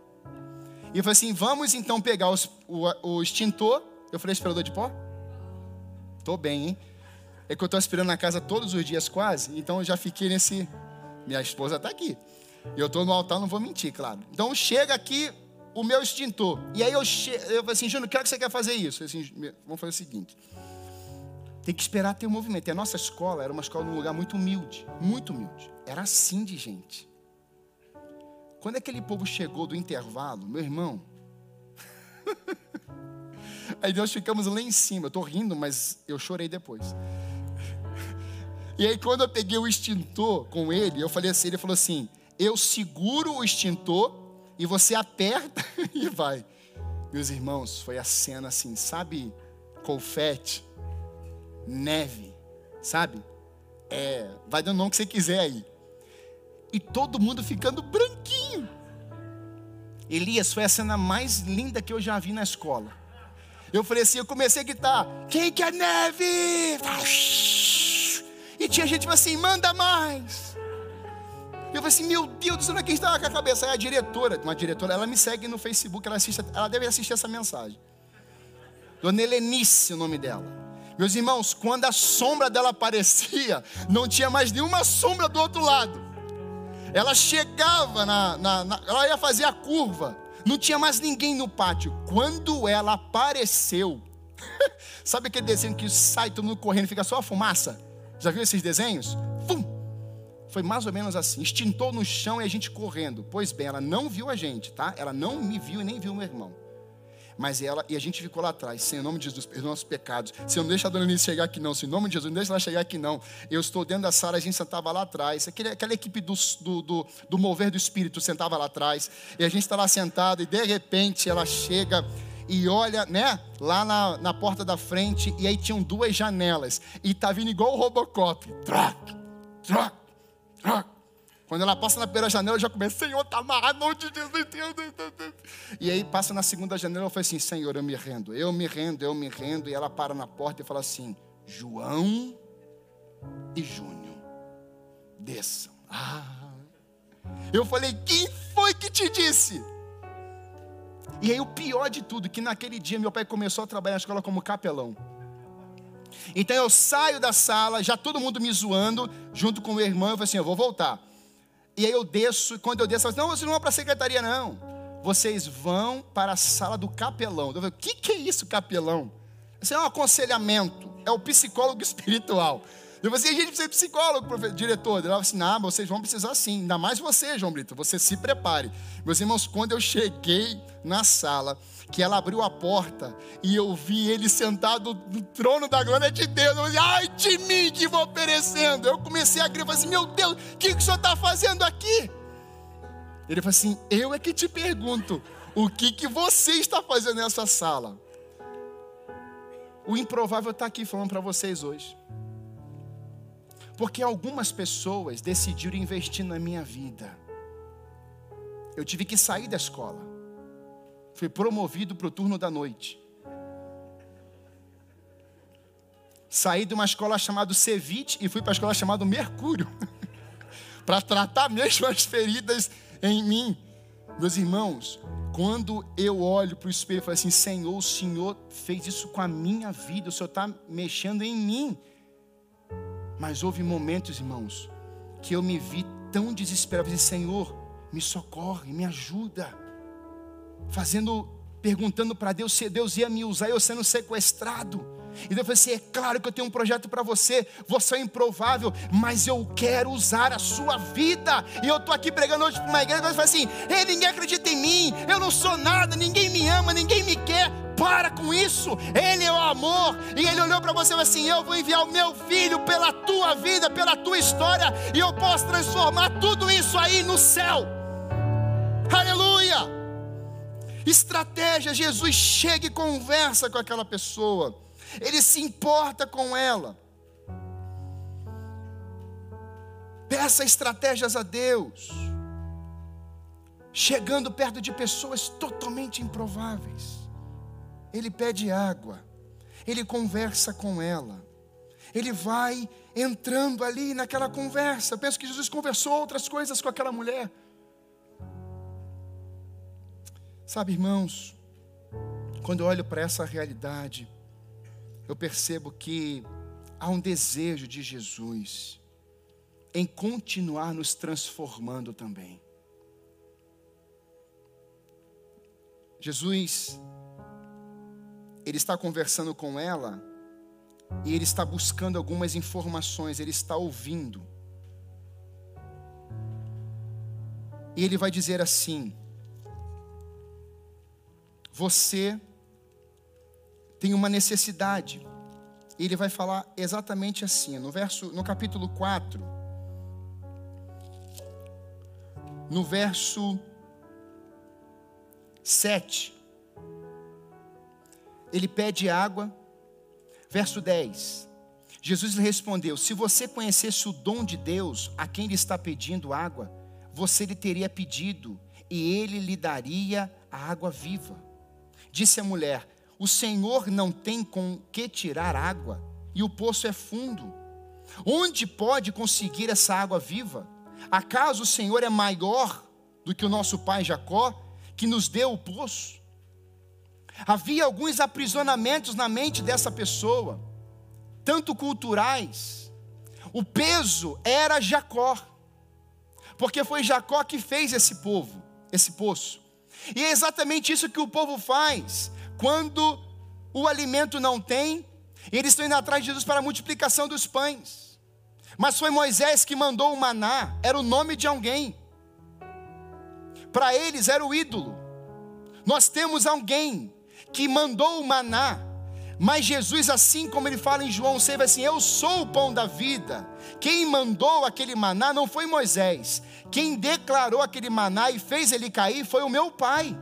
[SPEAKER 1] E eu falei assim, vamos então pegar os, o, o extintor. Eu falei, aspirador de pó? Estou bem, hein? É que eu estou aspirando na casa todos os dias quase, então eu já fiquei nesse. Minha esposa está aqui. Eu estou no altar, não vou mentir, claro. Então chega aqui o meu extintor. E aí eu, che... eu falei assim, Júnior, que hora que você quer fazer isso? Eu falei assim, vamos fazer o seguinte. Tem que esperar ter um movimento. E a nossa escola era uma escola num lugar muito humilde. Muito humilde. Era assim de gente. Quando aquele povo chegou do intervalo, meu irmão. aí nós ficamos lá em cima. Eu estou rindo, mas eu chorei depois. E aí, quando eu peguei o extintor com ele, eu falei assim: ele falou assim, eu seguro o extintor e você aperta e vai. Meus irmãos, foi a cena assim, sabe? Confete, neve, sabe? É, vai dando o nome que você quiser aí. E todo mundo ficando branquinho. Elias foi a cena mais linda que eu já vi na escola. Eu falei assim, eu comecei a gritar: Quem quer neve? E tinha gente assim: Manda mais. Eu falei assim, meu Deus do céu, quem estava com a cabeça? É a diretora, uma diretora, ela me segue no Facebook, ela, assiste, ela deve assistir essa mensagem. Dona Helenice, o nome dela. Meus irmãos, quando a sombra dela aparecia, não tinha mais nenhuma sombra do outro lado. ela chegava na, na, na, Ela ia fazer a curva. Não tinha mais ninguém no pátio. Quando ela apareceu, sabe aquele desenho que sai todo mundo correndo e fica só a fumaça? Já viu esses desenhos? Fum! Foi mais ou menos assim. Extintou no chão e a gente correndo. Pois bem, ela não viu a gente, tá? Ela não me viu e nem viu meu irmão. Mas ela, e a gente ficou lá atrás, Senhor, em nome de Jesus, perdoa nossos pecados. Senhor, não deixa a dona Nice chegar aqui não, Senhor, em nome de Jesus, não deixa ela chegar aqui não. Eu estou dentro da sala, a gente sentava lá atrás. Aquele, aquela equipe do, do, do, do mover do Espírito sentava lá atrás. E a gente está lá sentado, e de repente ela chega e olha, né, lá na, na porta da frente, e aí tinham duas janelas. E tá vindo igual o Robocop. Trac, trac. Quando ela passa na primeira janela, eu já começo, Senhor, está amarrado, de Jesus. E aí passa na segunda janela, eu falo assim, Senhor, eu me rendo, eu me rendo, eu me rendo. E ela para na porta e fala assim, João e Júnior, desçam. Ah. Eu falei, quem foi que te disse? E aí o pior de tudo, que naquele dia meu pai começou a trabalhar na escola como capelão. Então eu saio da sala, já todo mundo me zoando, junto com o meu irmão, eu falei assim, eu vou voltar. E aí eu desço, e quando eu desço, eu falo, não, vocês não vão para a secretaria, não. Vocês vão para a sala do capelão. Eu falei, o que, que é isso, capelão? Isso é um aconselhamento, é o psicólogo espiritual. Eu falei assim, a gente precisa de psicólogo, professor, diretor. Ele falou assim, não, vocês vão precisar sim. Ainda mais você, João Brito, você se prepare. Meus irmãos, quando eu cheguei na sala, que ela abriu a porta e eu vi ele sentado no trono da glória de Deus. Eu falei, ai de mim que vou perecendo. Eu comecei a gritar, assim, meu Deus, o que, que o senhor está fazendo aqui? Ele falou assim, eu é que te pergunto, o que, que você está fazendo nessa sala? O improvável está aqui falando para vocês hoje. Porque algumas pessoas decidiram investir na minha vida. Eu tive que sair da escola. Fui promovido para o turno da noite. Saí de uma escola chamada Cevite e fui para a escola chamada Mercúrio. para tratar mesmo as feridas em mim. Meus irmãos, quando eu olho para o espelho e falo assim: Senhor, o Senhor fez isso com a minha vida, o Senhor está mexendo em mim. Mas houve momentos, irmãos, que eu me vi tão desesperado, disse, Senhor, me socorre, me ajuda fazendo, perguntando para Deus se Deus ia me usar, eu sendo sequestrado. E Deus falou assim: é claro que eu tenho um projeto para você, você é improvável, mas eu quero usar a sua vida. E eu estou aqui pregando hoje para uma igreja, e fala assim: Ei, ninguém acredita em mim, eu não sou nada, ninguém me ama, ninguém me quer. Para com isso, Ele é o amor. E Ele olhou para você e falou assim: Eu vou enviar o meu filho pela tua vida, pela tua história, e eu posso transformar tudo isso aí no céu. Aleluia! Estratégia: Jesus chega e conversa com aquela pessoa, ele se importa com ela. Peça estratégias a Deus, chegando perto de pessoas totalmente improváveis. Ele pede água, ele conversa com ela, ele vai entrando ali naquela conversa. Penso que Jesus conversou outras coisas com aquela mulher. Sabe, irmãos, quando eu olho para essa realidade, eu percebo que há um desejo de Jesus em continuar nos transformando também. Jesus, ele está conversando com ela e ele está buscando algumas informações, ele está ouvindo. E ele vai dizer assim: você tem uma necessidade. Ele vai falar exatamente assim, no verso no capítulo 4, no verso 7. Ele pede água. Verso 10. Jesus lhe respondeu: Se você conhecesse o dom de Deus, a quem lhe está pedindo água, você lhe teria pedido, e ele lhe daria a água viva. Disse a mulher: O Senhor não tem com que tirar água, e o poço é fundo. Onde pode conseguir essa água viva? Acaso o Senhor é maior do que o nosso pai Jacó, que nos deu o poço? Havia alguns aprisionamentos na mente dessa pessoa, tanto culturais. O peso era Jacó, porque foi Jacó que fez esse povo, esse poço. E é exatamente isso que o povo faz quando o alimento não tem, eles estão indo atrás de Jesus para a multiplicação dos pães. Mas foi Moisés que mandou o maná, era o nome de alguém. Para eles era o ídolo. Nós temos alguém que mandou o maná, mas Jesus, assim como ele fala em João 6, assim: Eu sou o pão da vida. Quem mandou aquele maná não foi Moisés. Quem declarou aquele maná e fez ele cair foi o meu Pai.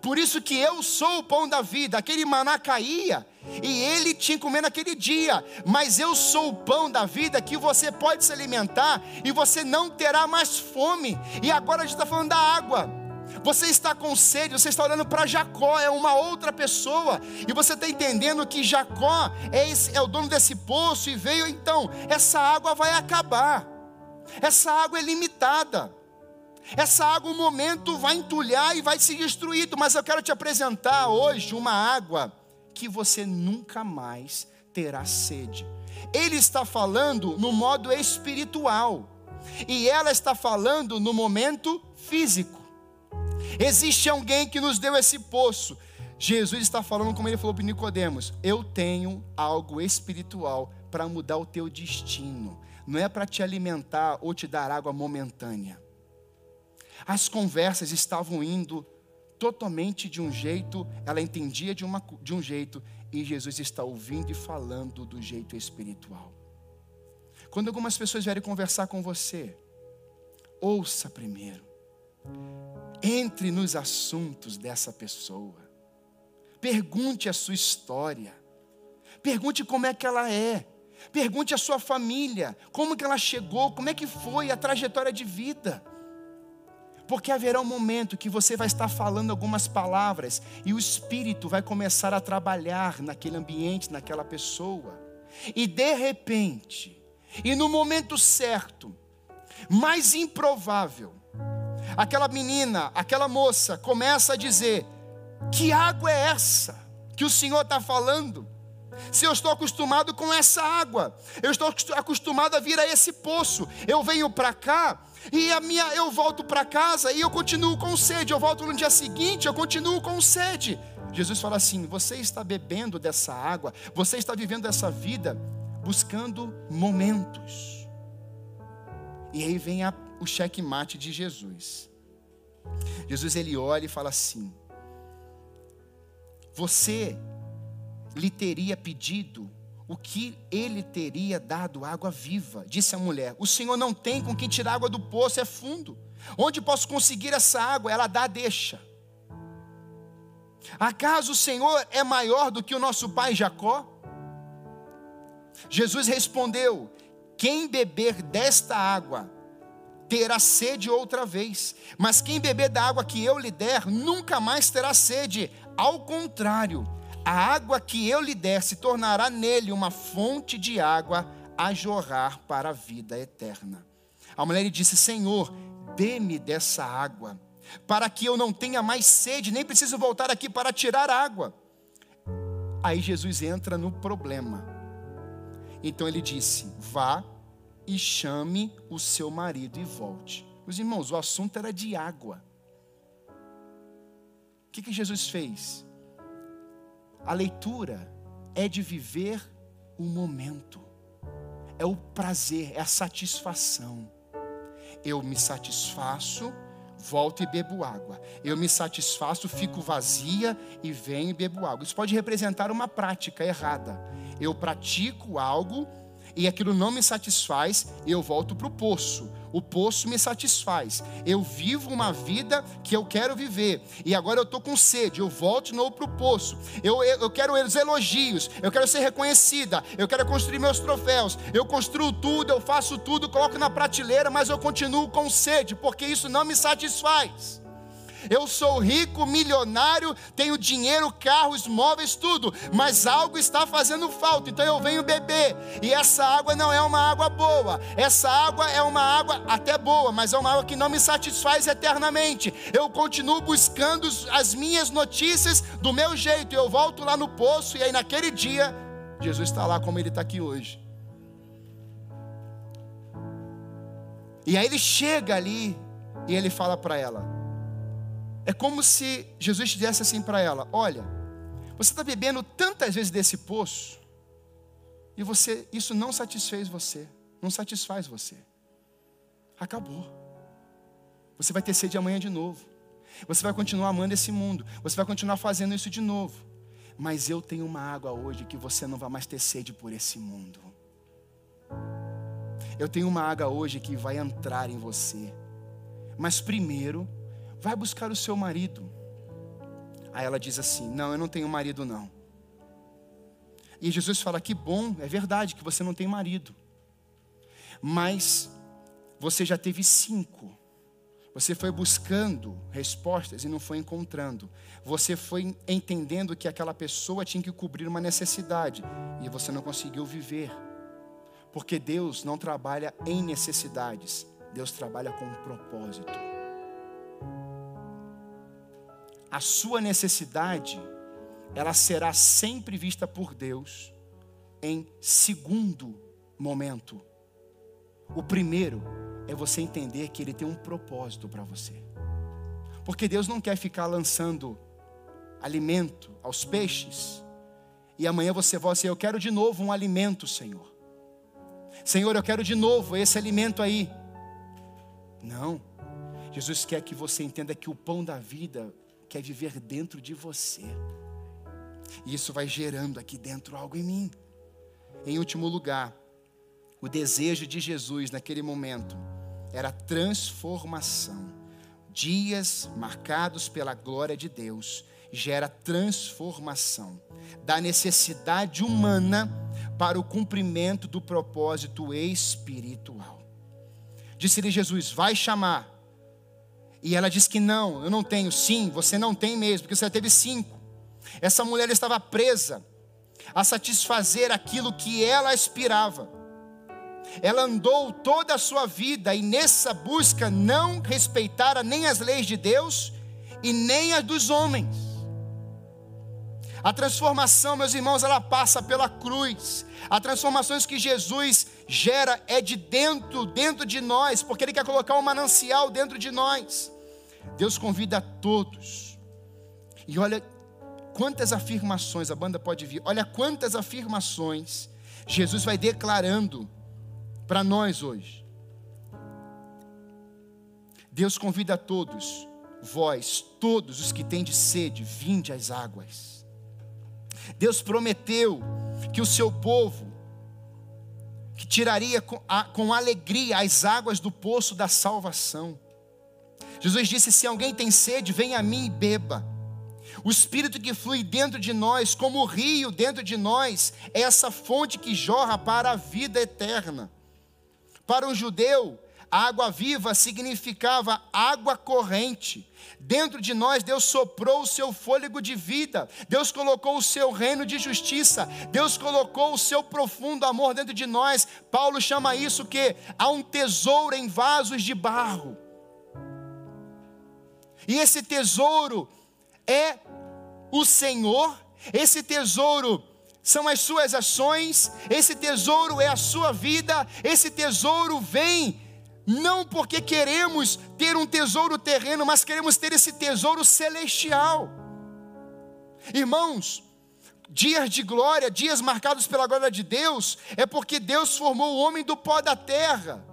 [SPEAKER 1] Por isso que eu sou o pão da vida. Aquele maná caía e ele tinha que comer naquele dia. Mas eu sou o pão da vida que você pode se alimentar e você não terá mais fome. E agora a gente está falando da água. Você está com sede, você está olhando para Jacó, é uma outra pessoa, e você está entendendo que Jacó é, esse, é o dono desse poço e veio, então, essa água vai acabar, essa água é limitada. Essa água, um momento, vai entulhar e vai se destruir. Mas eu quero te apresentar hoje uma água que você nunca mais terá sede. Ele está falando no modo espiritual, e ela está falando no momento físico. Existe alguém que nos deu esse poço. Jesus está falando como ele falou para Nicodemos: Eu tenho algo espiritual para mudar o teu destino. Não é para te alimentar ou te dar água momentânea. As conversas estavam indo totalmente de um jeito, ela entendia de, uma, de um jeito, e Jesus está ouvindo e falando do jeito espiritual. Quando algumas pessoas vierem conversar com você, ouça primeiro, entre nos assuntos dessa pessoa, pergunte a sua história, pergunte como é que ela é, pergunte a sua família, como que ela chegou, como é que foi a trajetória de vida. Porque haverá um momento que você vai estar falando algumas palavras e o Espírito vai começar a trabalhar naquele ambiente, naquela pessoa. E de repente, e no momento certo, mais improvável, aquela menina, aquela moça começa a dizer: Que água é essa que o Senhor está falando? Se eu estou acostumado com essa água, eu estou acostumado a vir a esse poço, eu venho para cá e a minha, eu volto para casa e eu continuo com sede. Eu volto no dia seguinte, eu continuo com sede. Jesus fala assim: você está bebendo dessa água, você está vivendo essa vida buscando momentos. E aí vem a, o checkmate de Jesus. Jesus ele olha e fala assim: Você lhe teria pedido o que ele teria dado água viva. Disse a mulher: O Senhor não tem com quem tirar água do poço, é fundo. Onde posso conseguir essa água? Ela dá, deixa. Acaso o Senhor é maior do que o nosso pai Jacó? Jesus respondeu: Quem beber desta água terá sede outra vez, mas quem beber da água que eu lhe der nunca mais terá sede. Ao contrário, a água que eu lhe der se tornará nele uma fonte de água a jorrar para a vida eterna. A mulher lhe disse: Senhor, dê-me dessa água, para que eu não tenha mais sede, nem preciso voltar aqui para tirar água. Aí Jesus entra no problema. Então ele disse: Vá e chame o seu marido e volte. Meus irmãos, o assunto era de água. O que, que Jesus fez? A leitura é de viver o momento, é o prazer, é a satisfação. Eu me satisfaço, volto e bebo água. Eu me satisfaço, fico vazia e venho e bebo água. Isso pode representar uma prática errada. Eu pratico algo e aquilo não me satisfaz, eu volto para o poço. O poço me satisfaz. Eu vivo uma vida que eu quero viver. E agora eu estou com sede. Eu volto de novo para o poço. Eu, eu, eu quero os elogios. Eu quero ser reconhecida. Eu quero construir meus troféus. Eu construo tudo, eu faço tudo, coloco na prateleira, mas eu continuo com sede, porque isso não me satisfaz. Eu sou rico, milionário, tenho dinheiro, carros, móveis, tudo, mas algo está fazendo falta, então eu venho beber. E essa água não é uma água boa, essa água é uma água até boa, mas é uma água que não me satisfaz eternamente. Eu continuo buscando as minhas notícias do meu jeito, eu volto lá no poço, e aí naquele dia, Jesus está lá como ele está aqui hoje. E aí ele chega ali e ele fala para ela. É como se Jesus dissesse assim para ela: Olha, você está bebendo tantas vezes desse poço e você, isso não satisfez você, não satisfaz você. Acabou. Você vai ter sede amanhã de novo. Você vai continuar amando esse mundo. Você vai continuar fazendo isso de novo. Mas eu tenho uma água hoje que você não vai mais ter sede por esse mundo. Eu tenho uma água hoje que vai entrar em você. Mas primeiro, vai buscar o seu marido. Aí ela diz assim: Não, eu não tenho marido, não. E Jesus fala: Que bom, é verdade que você não tem marido. Mas você já teve cinco. Você foi buscando respostas e não foi encontrando. Você foi entendendo que aquela pessoa tinha que cobrir uma necessidade e você não conseguiu viver. Porque Deus não trabalha em necessidades, Deus trabalha com um propósito. A sua necessidade, ela será sempre vista por Deus em segundo momento. O primeiro é você entender que Ele tem um propósito para você. Porque Deus não quer ficar lançando alimento aos peixes e amanhã você volta assim: Eu quero de novo um alimento, Senhor. Senhor, eu quero de novo esse alimento aí. Não. Jesus quer que você entenda que o pão da vida quer viver dentro de você. E isso vai gerando aqui dentro algo em mim. Em último lugar, o desejo de Jesus naquele momento era transformação. Dias marcados pela glória de Deus gera transformação da necessidade humana para o cumprimento do propósito espiritual. Disse-lhe Jesus: Vai chamar. E ela disse que não, eu não tenho. Sim, você não tem mesmo, porque você teve cinco. Essa mulher estava presa a satisfazer aquilo que ela aspirava. Ela andou toda a sua vida e nessa busca não respeitara nem as leis de Deus e nem as dos homens. A transformação, meus irmãos, ela passa pela cruz. A transformação que Jesus gera é de dentro, dentro de nós, porque Ele quer colocar um manancial dentro de nós. Deus convida a todos. E olha quantas afirmações, a banda pode vir, olha quantas afirmações Jesus vai declarando para nós hoje. Deus convida a todos, vós, todos os que têm de sede, vinde às águas. Deus prometeu que o seu povo, que tiraria com, alegria as águas do poço da salvação. Jesus disse: Se alguém tem sede, venha a mim e beba. O Espírito que flui dentro de nós, como o rio dentro de nós, é essa fonte que jorra para a vida eterna. Para um judeu, a água viva significava água corrente. Dentro de nós, Deus soprou o seu fôlego de vida, Deus colocou o seu reino de justiça, Deus colocou o seu profundo amor dentro de nós. Paulo chama isso que há um tesouro em vasos de barro. E esse tesouro é o Senhor, esse tesouro são as suas ações, esse tesouro é a sua vida, esse tesouro vem não porque queremos ter um tesouro terreno, mas queremos ter esse tesouro celestial. Irmãos, dias de glória, dias marcados pela glória de Deus, é porque Deus formou o homem do pó da terra.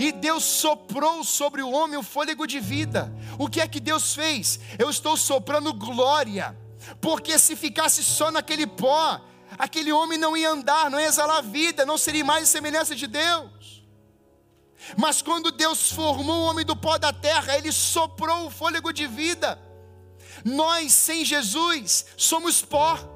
[SPEAKER 1] E Deus soprou sobre o homem o fôlego de vida. O que é que Deus fez? Eu estou soprando glória porque se ficasse só naquele pó, aquele homem não ia andar, não ia exalar vida, não seria mais semelhança de Deus. Mas quando Deus formou o homem do pó da terra, ele soprou o fôlego de vida. Nós, sem Jesus, somos pó.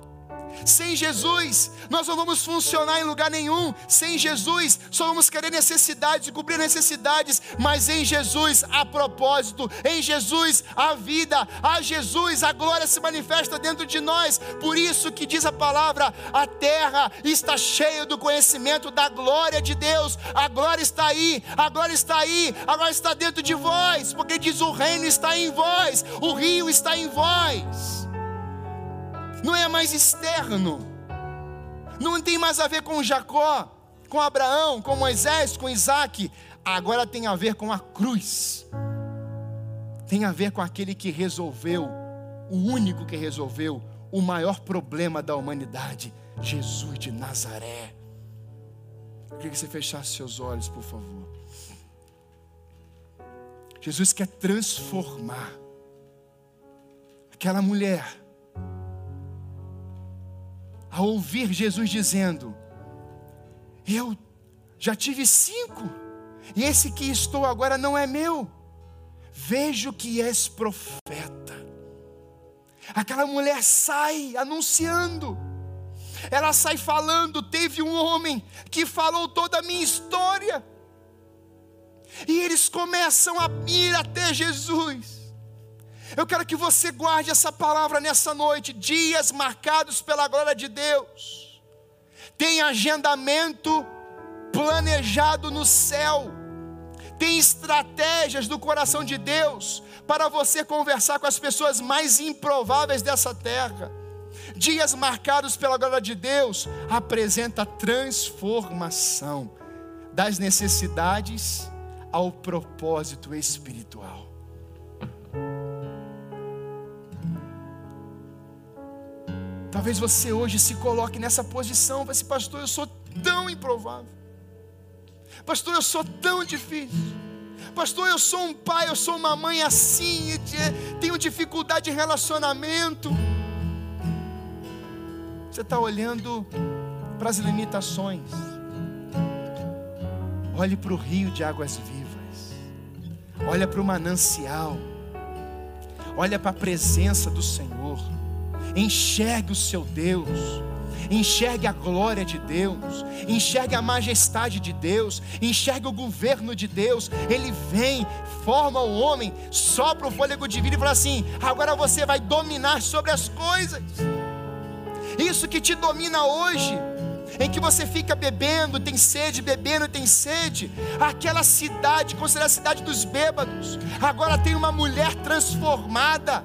[SPEAKER 1] Sem Jesus, nós não vamos funcionar em lugar nenhum. Sem Jesus, só vamos querer necessidades e cobrir necessidades. Mas em Jesus há propósito, em Jesus há vida, a Jesus a glória se manifesta dentro de nós. Por isso que diz a palavra: a terra está cheia do conhecimento da glória de Deus. A glória está aí, a glória está aí, a glória está dentro de vós, porque diz: o reino está em vós, o rio está em vós não é mais externo, não tem mais a ver com Jacó, com Abraão, com Moisés, com Isaac. agora tem a ver com a cruz. Tem a ver com aquele que resolveu, o único que resolveu o maior problema da humanidade, Jesus de Nazaré. Eu queria que você fechasse seus olhos, por favor. Jesus quer transformar aquela mulher a ouvir Jesus dizendo: Eu já tive cinco, e esse que estou agora não é meu. Vejo que és profeta. Aquela mulher sai anunciando, ela sai falando. Teve um homem que falou toda a minha história, e eles começam a ir até Jesus. Eu quero que você guarde essa palavra nessa noite. Dias marcados pela glória de Deus. Tem agendamento planejado no céu. Tem estratégias do coração de Deus para você conversar com as pessoas mais improváveis dessa terra. Dias marcados pela glória de Deus apresenta transformação das necessidades ao propósito espiritual. Talvez você hoje se coloque nessa posição, vai assim, pastor, eu sou tão improvável. Pastor, eu sou tão difícil. Pastor, eu sou um pai, eu sou uma mãe assim, tenho dificuldade de relacionamento. Você está olhando para as limitações. Olhe para o rio de águas vivas. Olha para o manancial. Olha para a presença do Senhor enxergue o seu Deus, enxergue a glória de Deus, enxergue a majestade de Deus, enxergue o governo de Deus. Ele vem, forma o homem, sopra o fôlego de vida e fala assim: agora você vai dominar sobre as coisas. Isso que te domina hoje, em que você fica bebendo, tem sede, bebendo, tem sede. Aquela cidade, considerada a cidade dos bêbados, agora tem uma mulher transformada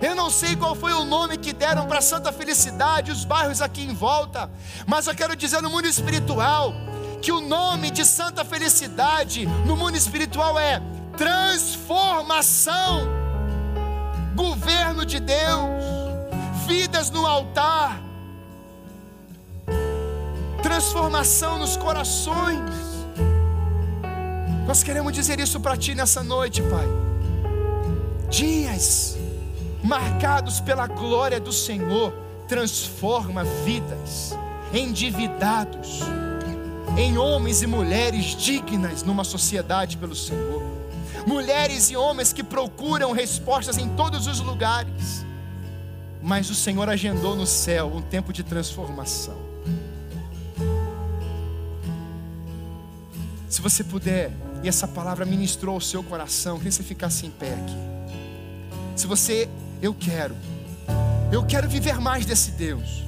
[SPEAKER 1] eu não sei qual foi o nome que deram para Santa Felicidade, os bairros aqui em volta, mas eu quero dizer no mundo espiritual que o nome de Santa Felicidade no mundo espiritual é transformação, governo de Deus, vidas no altar, transformação nos corações. Nós queremos dizer isso para ti nessa noite, Pai. Dias marcados pela glória do Senhor, transforma vidas, endividados, em homens e mulheres dignas numa sociedade pelo Senhor. Mulheres e homens que procuram respostas em todos os lugares, mas o Senhor agendou no céu um tempo de transformação. Se você puder, e essa palavra ministrou ao seu coração, que você ficasse em pé aqui. Se você eu quero. Eu quero viver mais desse Deus.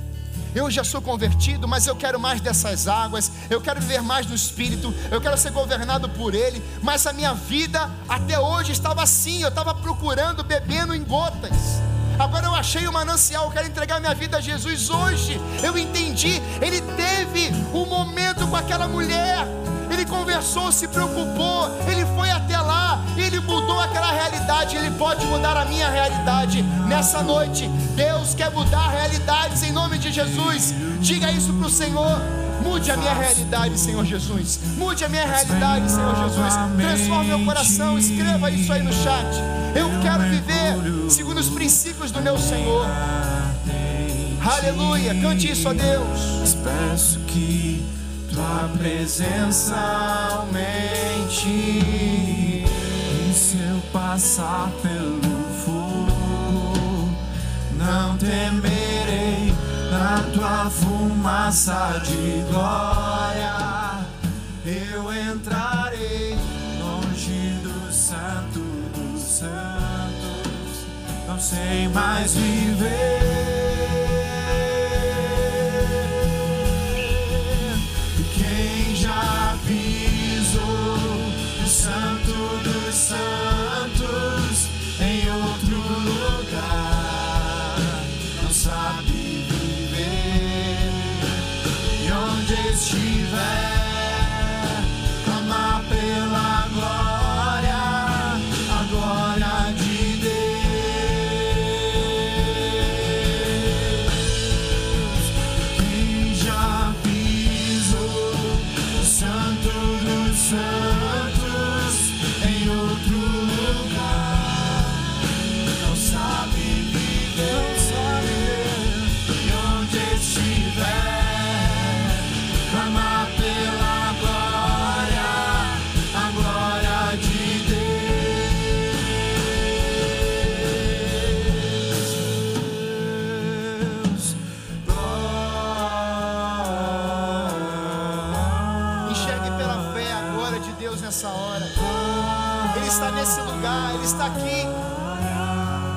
[SPEAKER 1] Eu já sou convertido, mas eu quero mais dessas águas. Eu quero viver mais do Espírito. Eu quero ser governado por Ele. Mas a minha vida até hoje estava assim. Eu estava procurando, bebendo em gotas. Agora eu achei o manancial, eu quero entregar minha vida a Jesus hoje. Eu entendi, ele teve um momento com aquela mulher ele conversou, se preocupou, ele foi até lá, ele mudou aquela realidade, ele pode mudar a minha realidade nessa noite. Deus quer mudar realidades em nome de Jesus. Diga isso para o Senhor. Mude a minha realidade, Senhor Jesus. Mude a minha realidade, Senhor Jesus. Transforme meu coração. Escreva isso aí no chat. Eu quero viver segundo os princípios do meu Senhor. Aleluia. Cante isso a Deus.
[SPEAKER 2] Peço que tua presença aumente. E se eu passar pelo fogo, não temerei na tua fumaça de glória. Eu entrarei longe do santo dos santos, não sei mais viver. Santos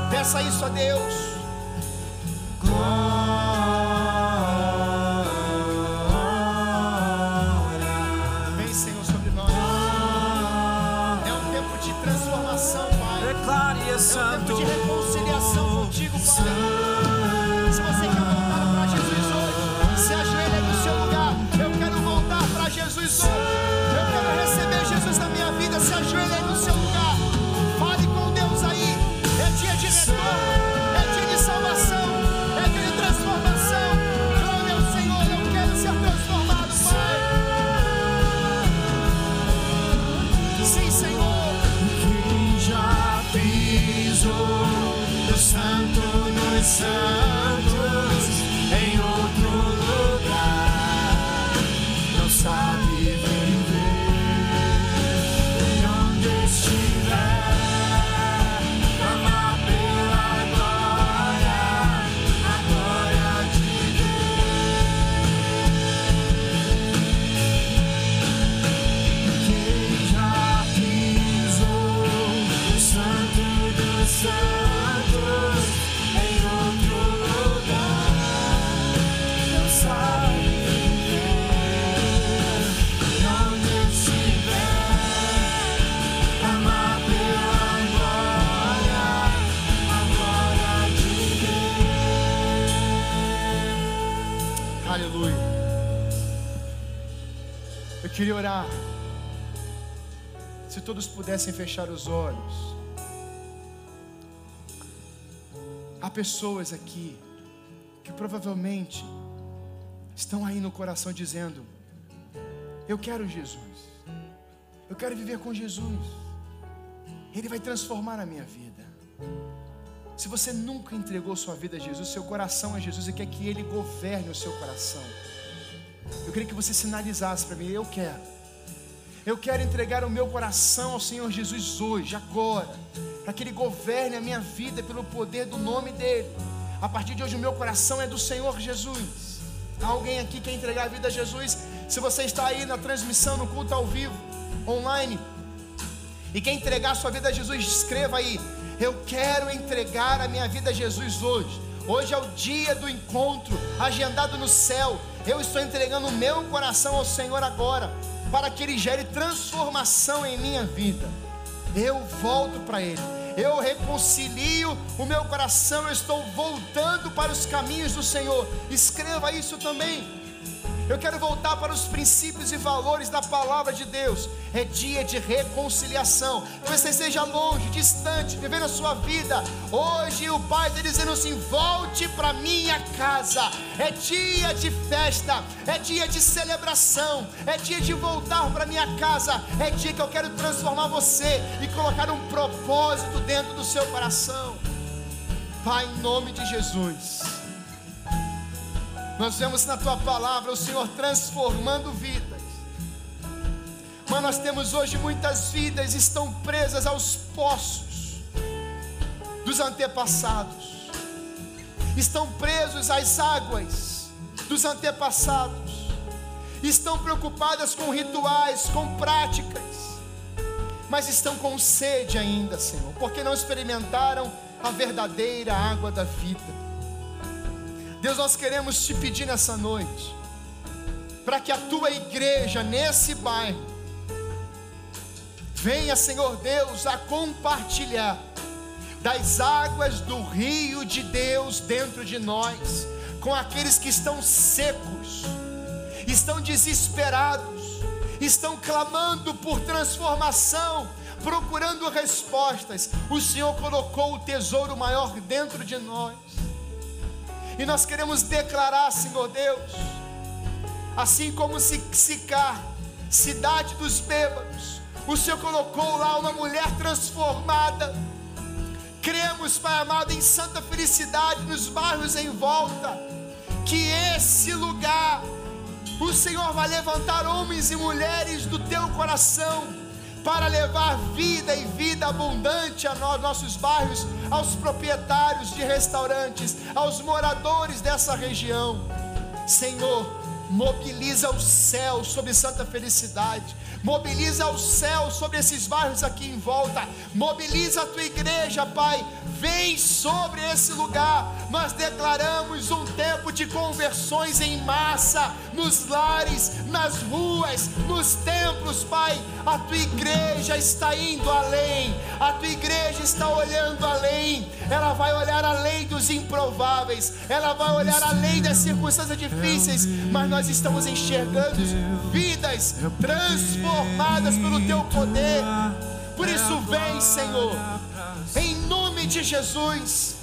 [SPEAKER 1] Peça isso a Deus. Queria orar. Se todos pudessem fechar os olhos. Há pessoas aqui que provavelmente estão aí no coração dizendo: Eu quero Jesus. Eu quero viver com Jesus. Ele vai transformar a minha vida. Se você nunca entregou sua vida a Jesus, seu coração a Jesus e quer que Ele governe o seu coração, eu queria que você sinalizasse para mim: Eu quero. Eu quero entregar o meu coração ao Senhor Jesus hoje, agora, para que Ele governe a minha vida pelo poder do nome dEle. A partir de hoje, o meu coração é do Senhor Jesus. Há alguém aqui que quer entregar a vida a Jesus? Se você está aí na transmissão, no culto ao vivo, online, e quer entregar a sua vida a Jesus, escreva aí. Eu quero entregar a minha vida a Jesus hoje. Hoje é o dia do encontro, agendado no céu. Eu estou entregando o meu coração ao Senhor agora, para que Ele gere transformação em minha vida. Eu volto para Ele, eu reconcilio o meu coração, eu estou voltando para os caminhos do Senhor. Escreva isso também. Eu quero voltar para os princípios e valores da palavra de Deus. É dia de reconciliação. Talvez você esteja longe, distante, vivendo a sua vida. Hoje o Pai está dizendo assim: volte para minha casa. É dia de festa, é dia de celebração, é dia de voltar para minha casa. É dia que eu quero transformar você e colocar um propósito dentro do seu coração. Pai, em nome de Jesus. Nós vemos na tua palavra o Senhor transformando vidas. Mas nós temos hoje muitas vidas estão presas aos poços dos antepassados. Estão presos às águas dos antepassados. Estão preocupadas com rituais, com práticas. Mas estão com sede ainda, Senhor, porque não experimentaram a verdadeira água da vida. Deus, nós queremos te pedir nessa noite, para que a tua igreja nesse bairro venha, Senhor Deus, a compartilhar das águas do rio de Deus dentro de nós, com aqueles que estão secos, estão desesperados, estão clamando por transformação, procurando respostas. O Senhor colocou o tesouro maior dentro de nós. E nós queremos declarar, Senhor Deus, assim como Sicar, cidade dos bêbados, o Senhor colocou lá uma mulher transformada. Cremos, Pai amado, em santa felicidade nos bairros em volta, que esse lugar, o Senhor vai levantar homens e mulheres do teu coração para levar vida e vida abundante a nós, nossos bairros, aos proprietários de restaurantes, aos moradores dessa região. Senhor, Mobiliza o céu sobre Santa Felicidade. Mobiliza o céu sobre esses bairros aqui em volta. Mobiliza a tua igreja, Pai. Vem sobre esse lugar. Nós declaramos um tempo de conversões em massa, nos lares, nas ruas, nos templos, Pai. A tua igreja está indo além. A tua igreja está olhando além. Ela vai olhar além dos improváveis. Ela vai olhar além das circunstâncias difíceis. Mas nós estamos enxergando vidas transformadas pelo teu poder. Por isso, vem, Senhor, em nome de Jesus.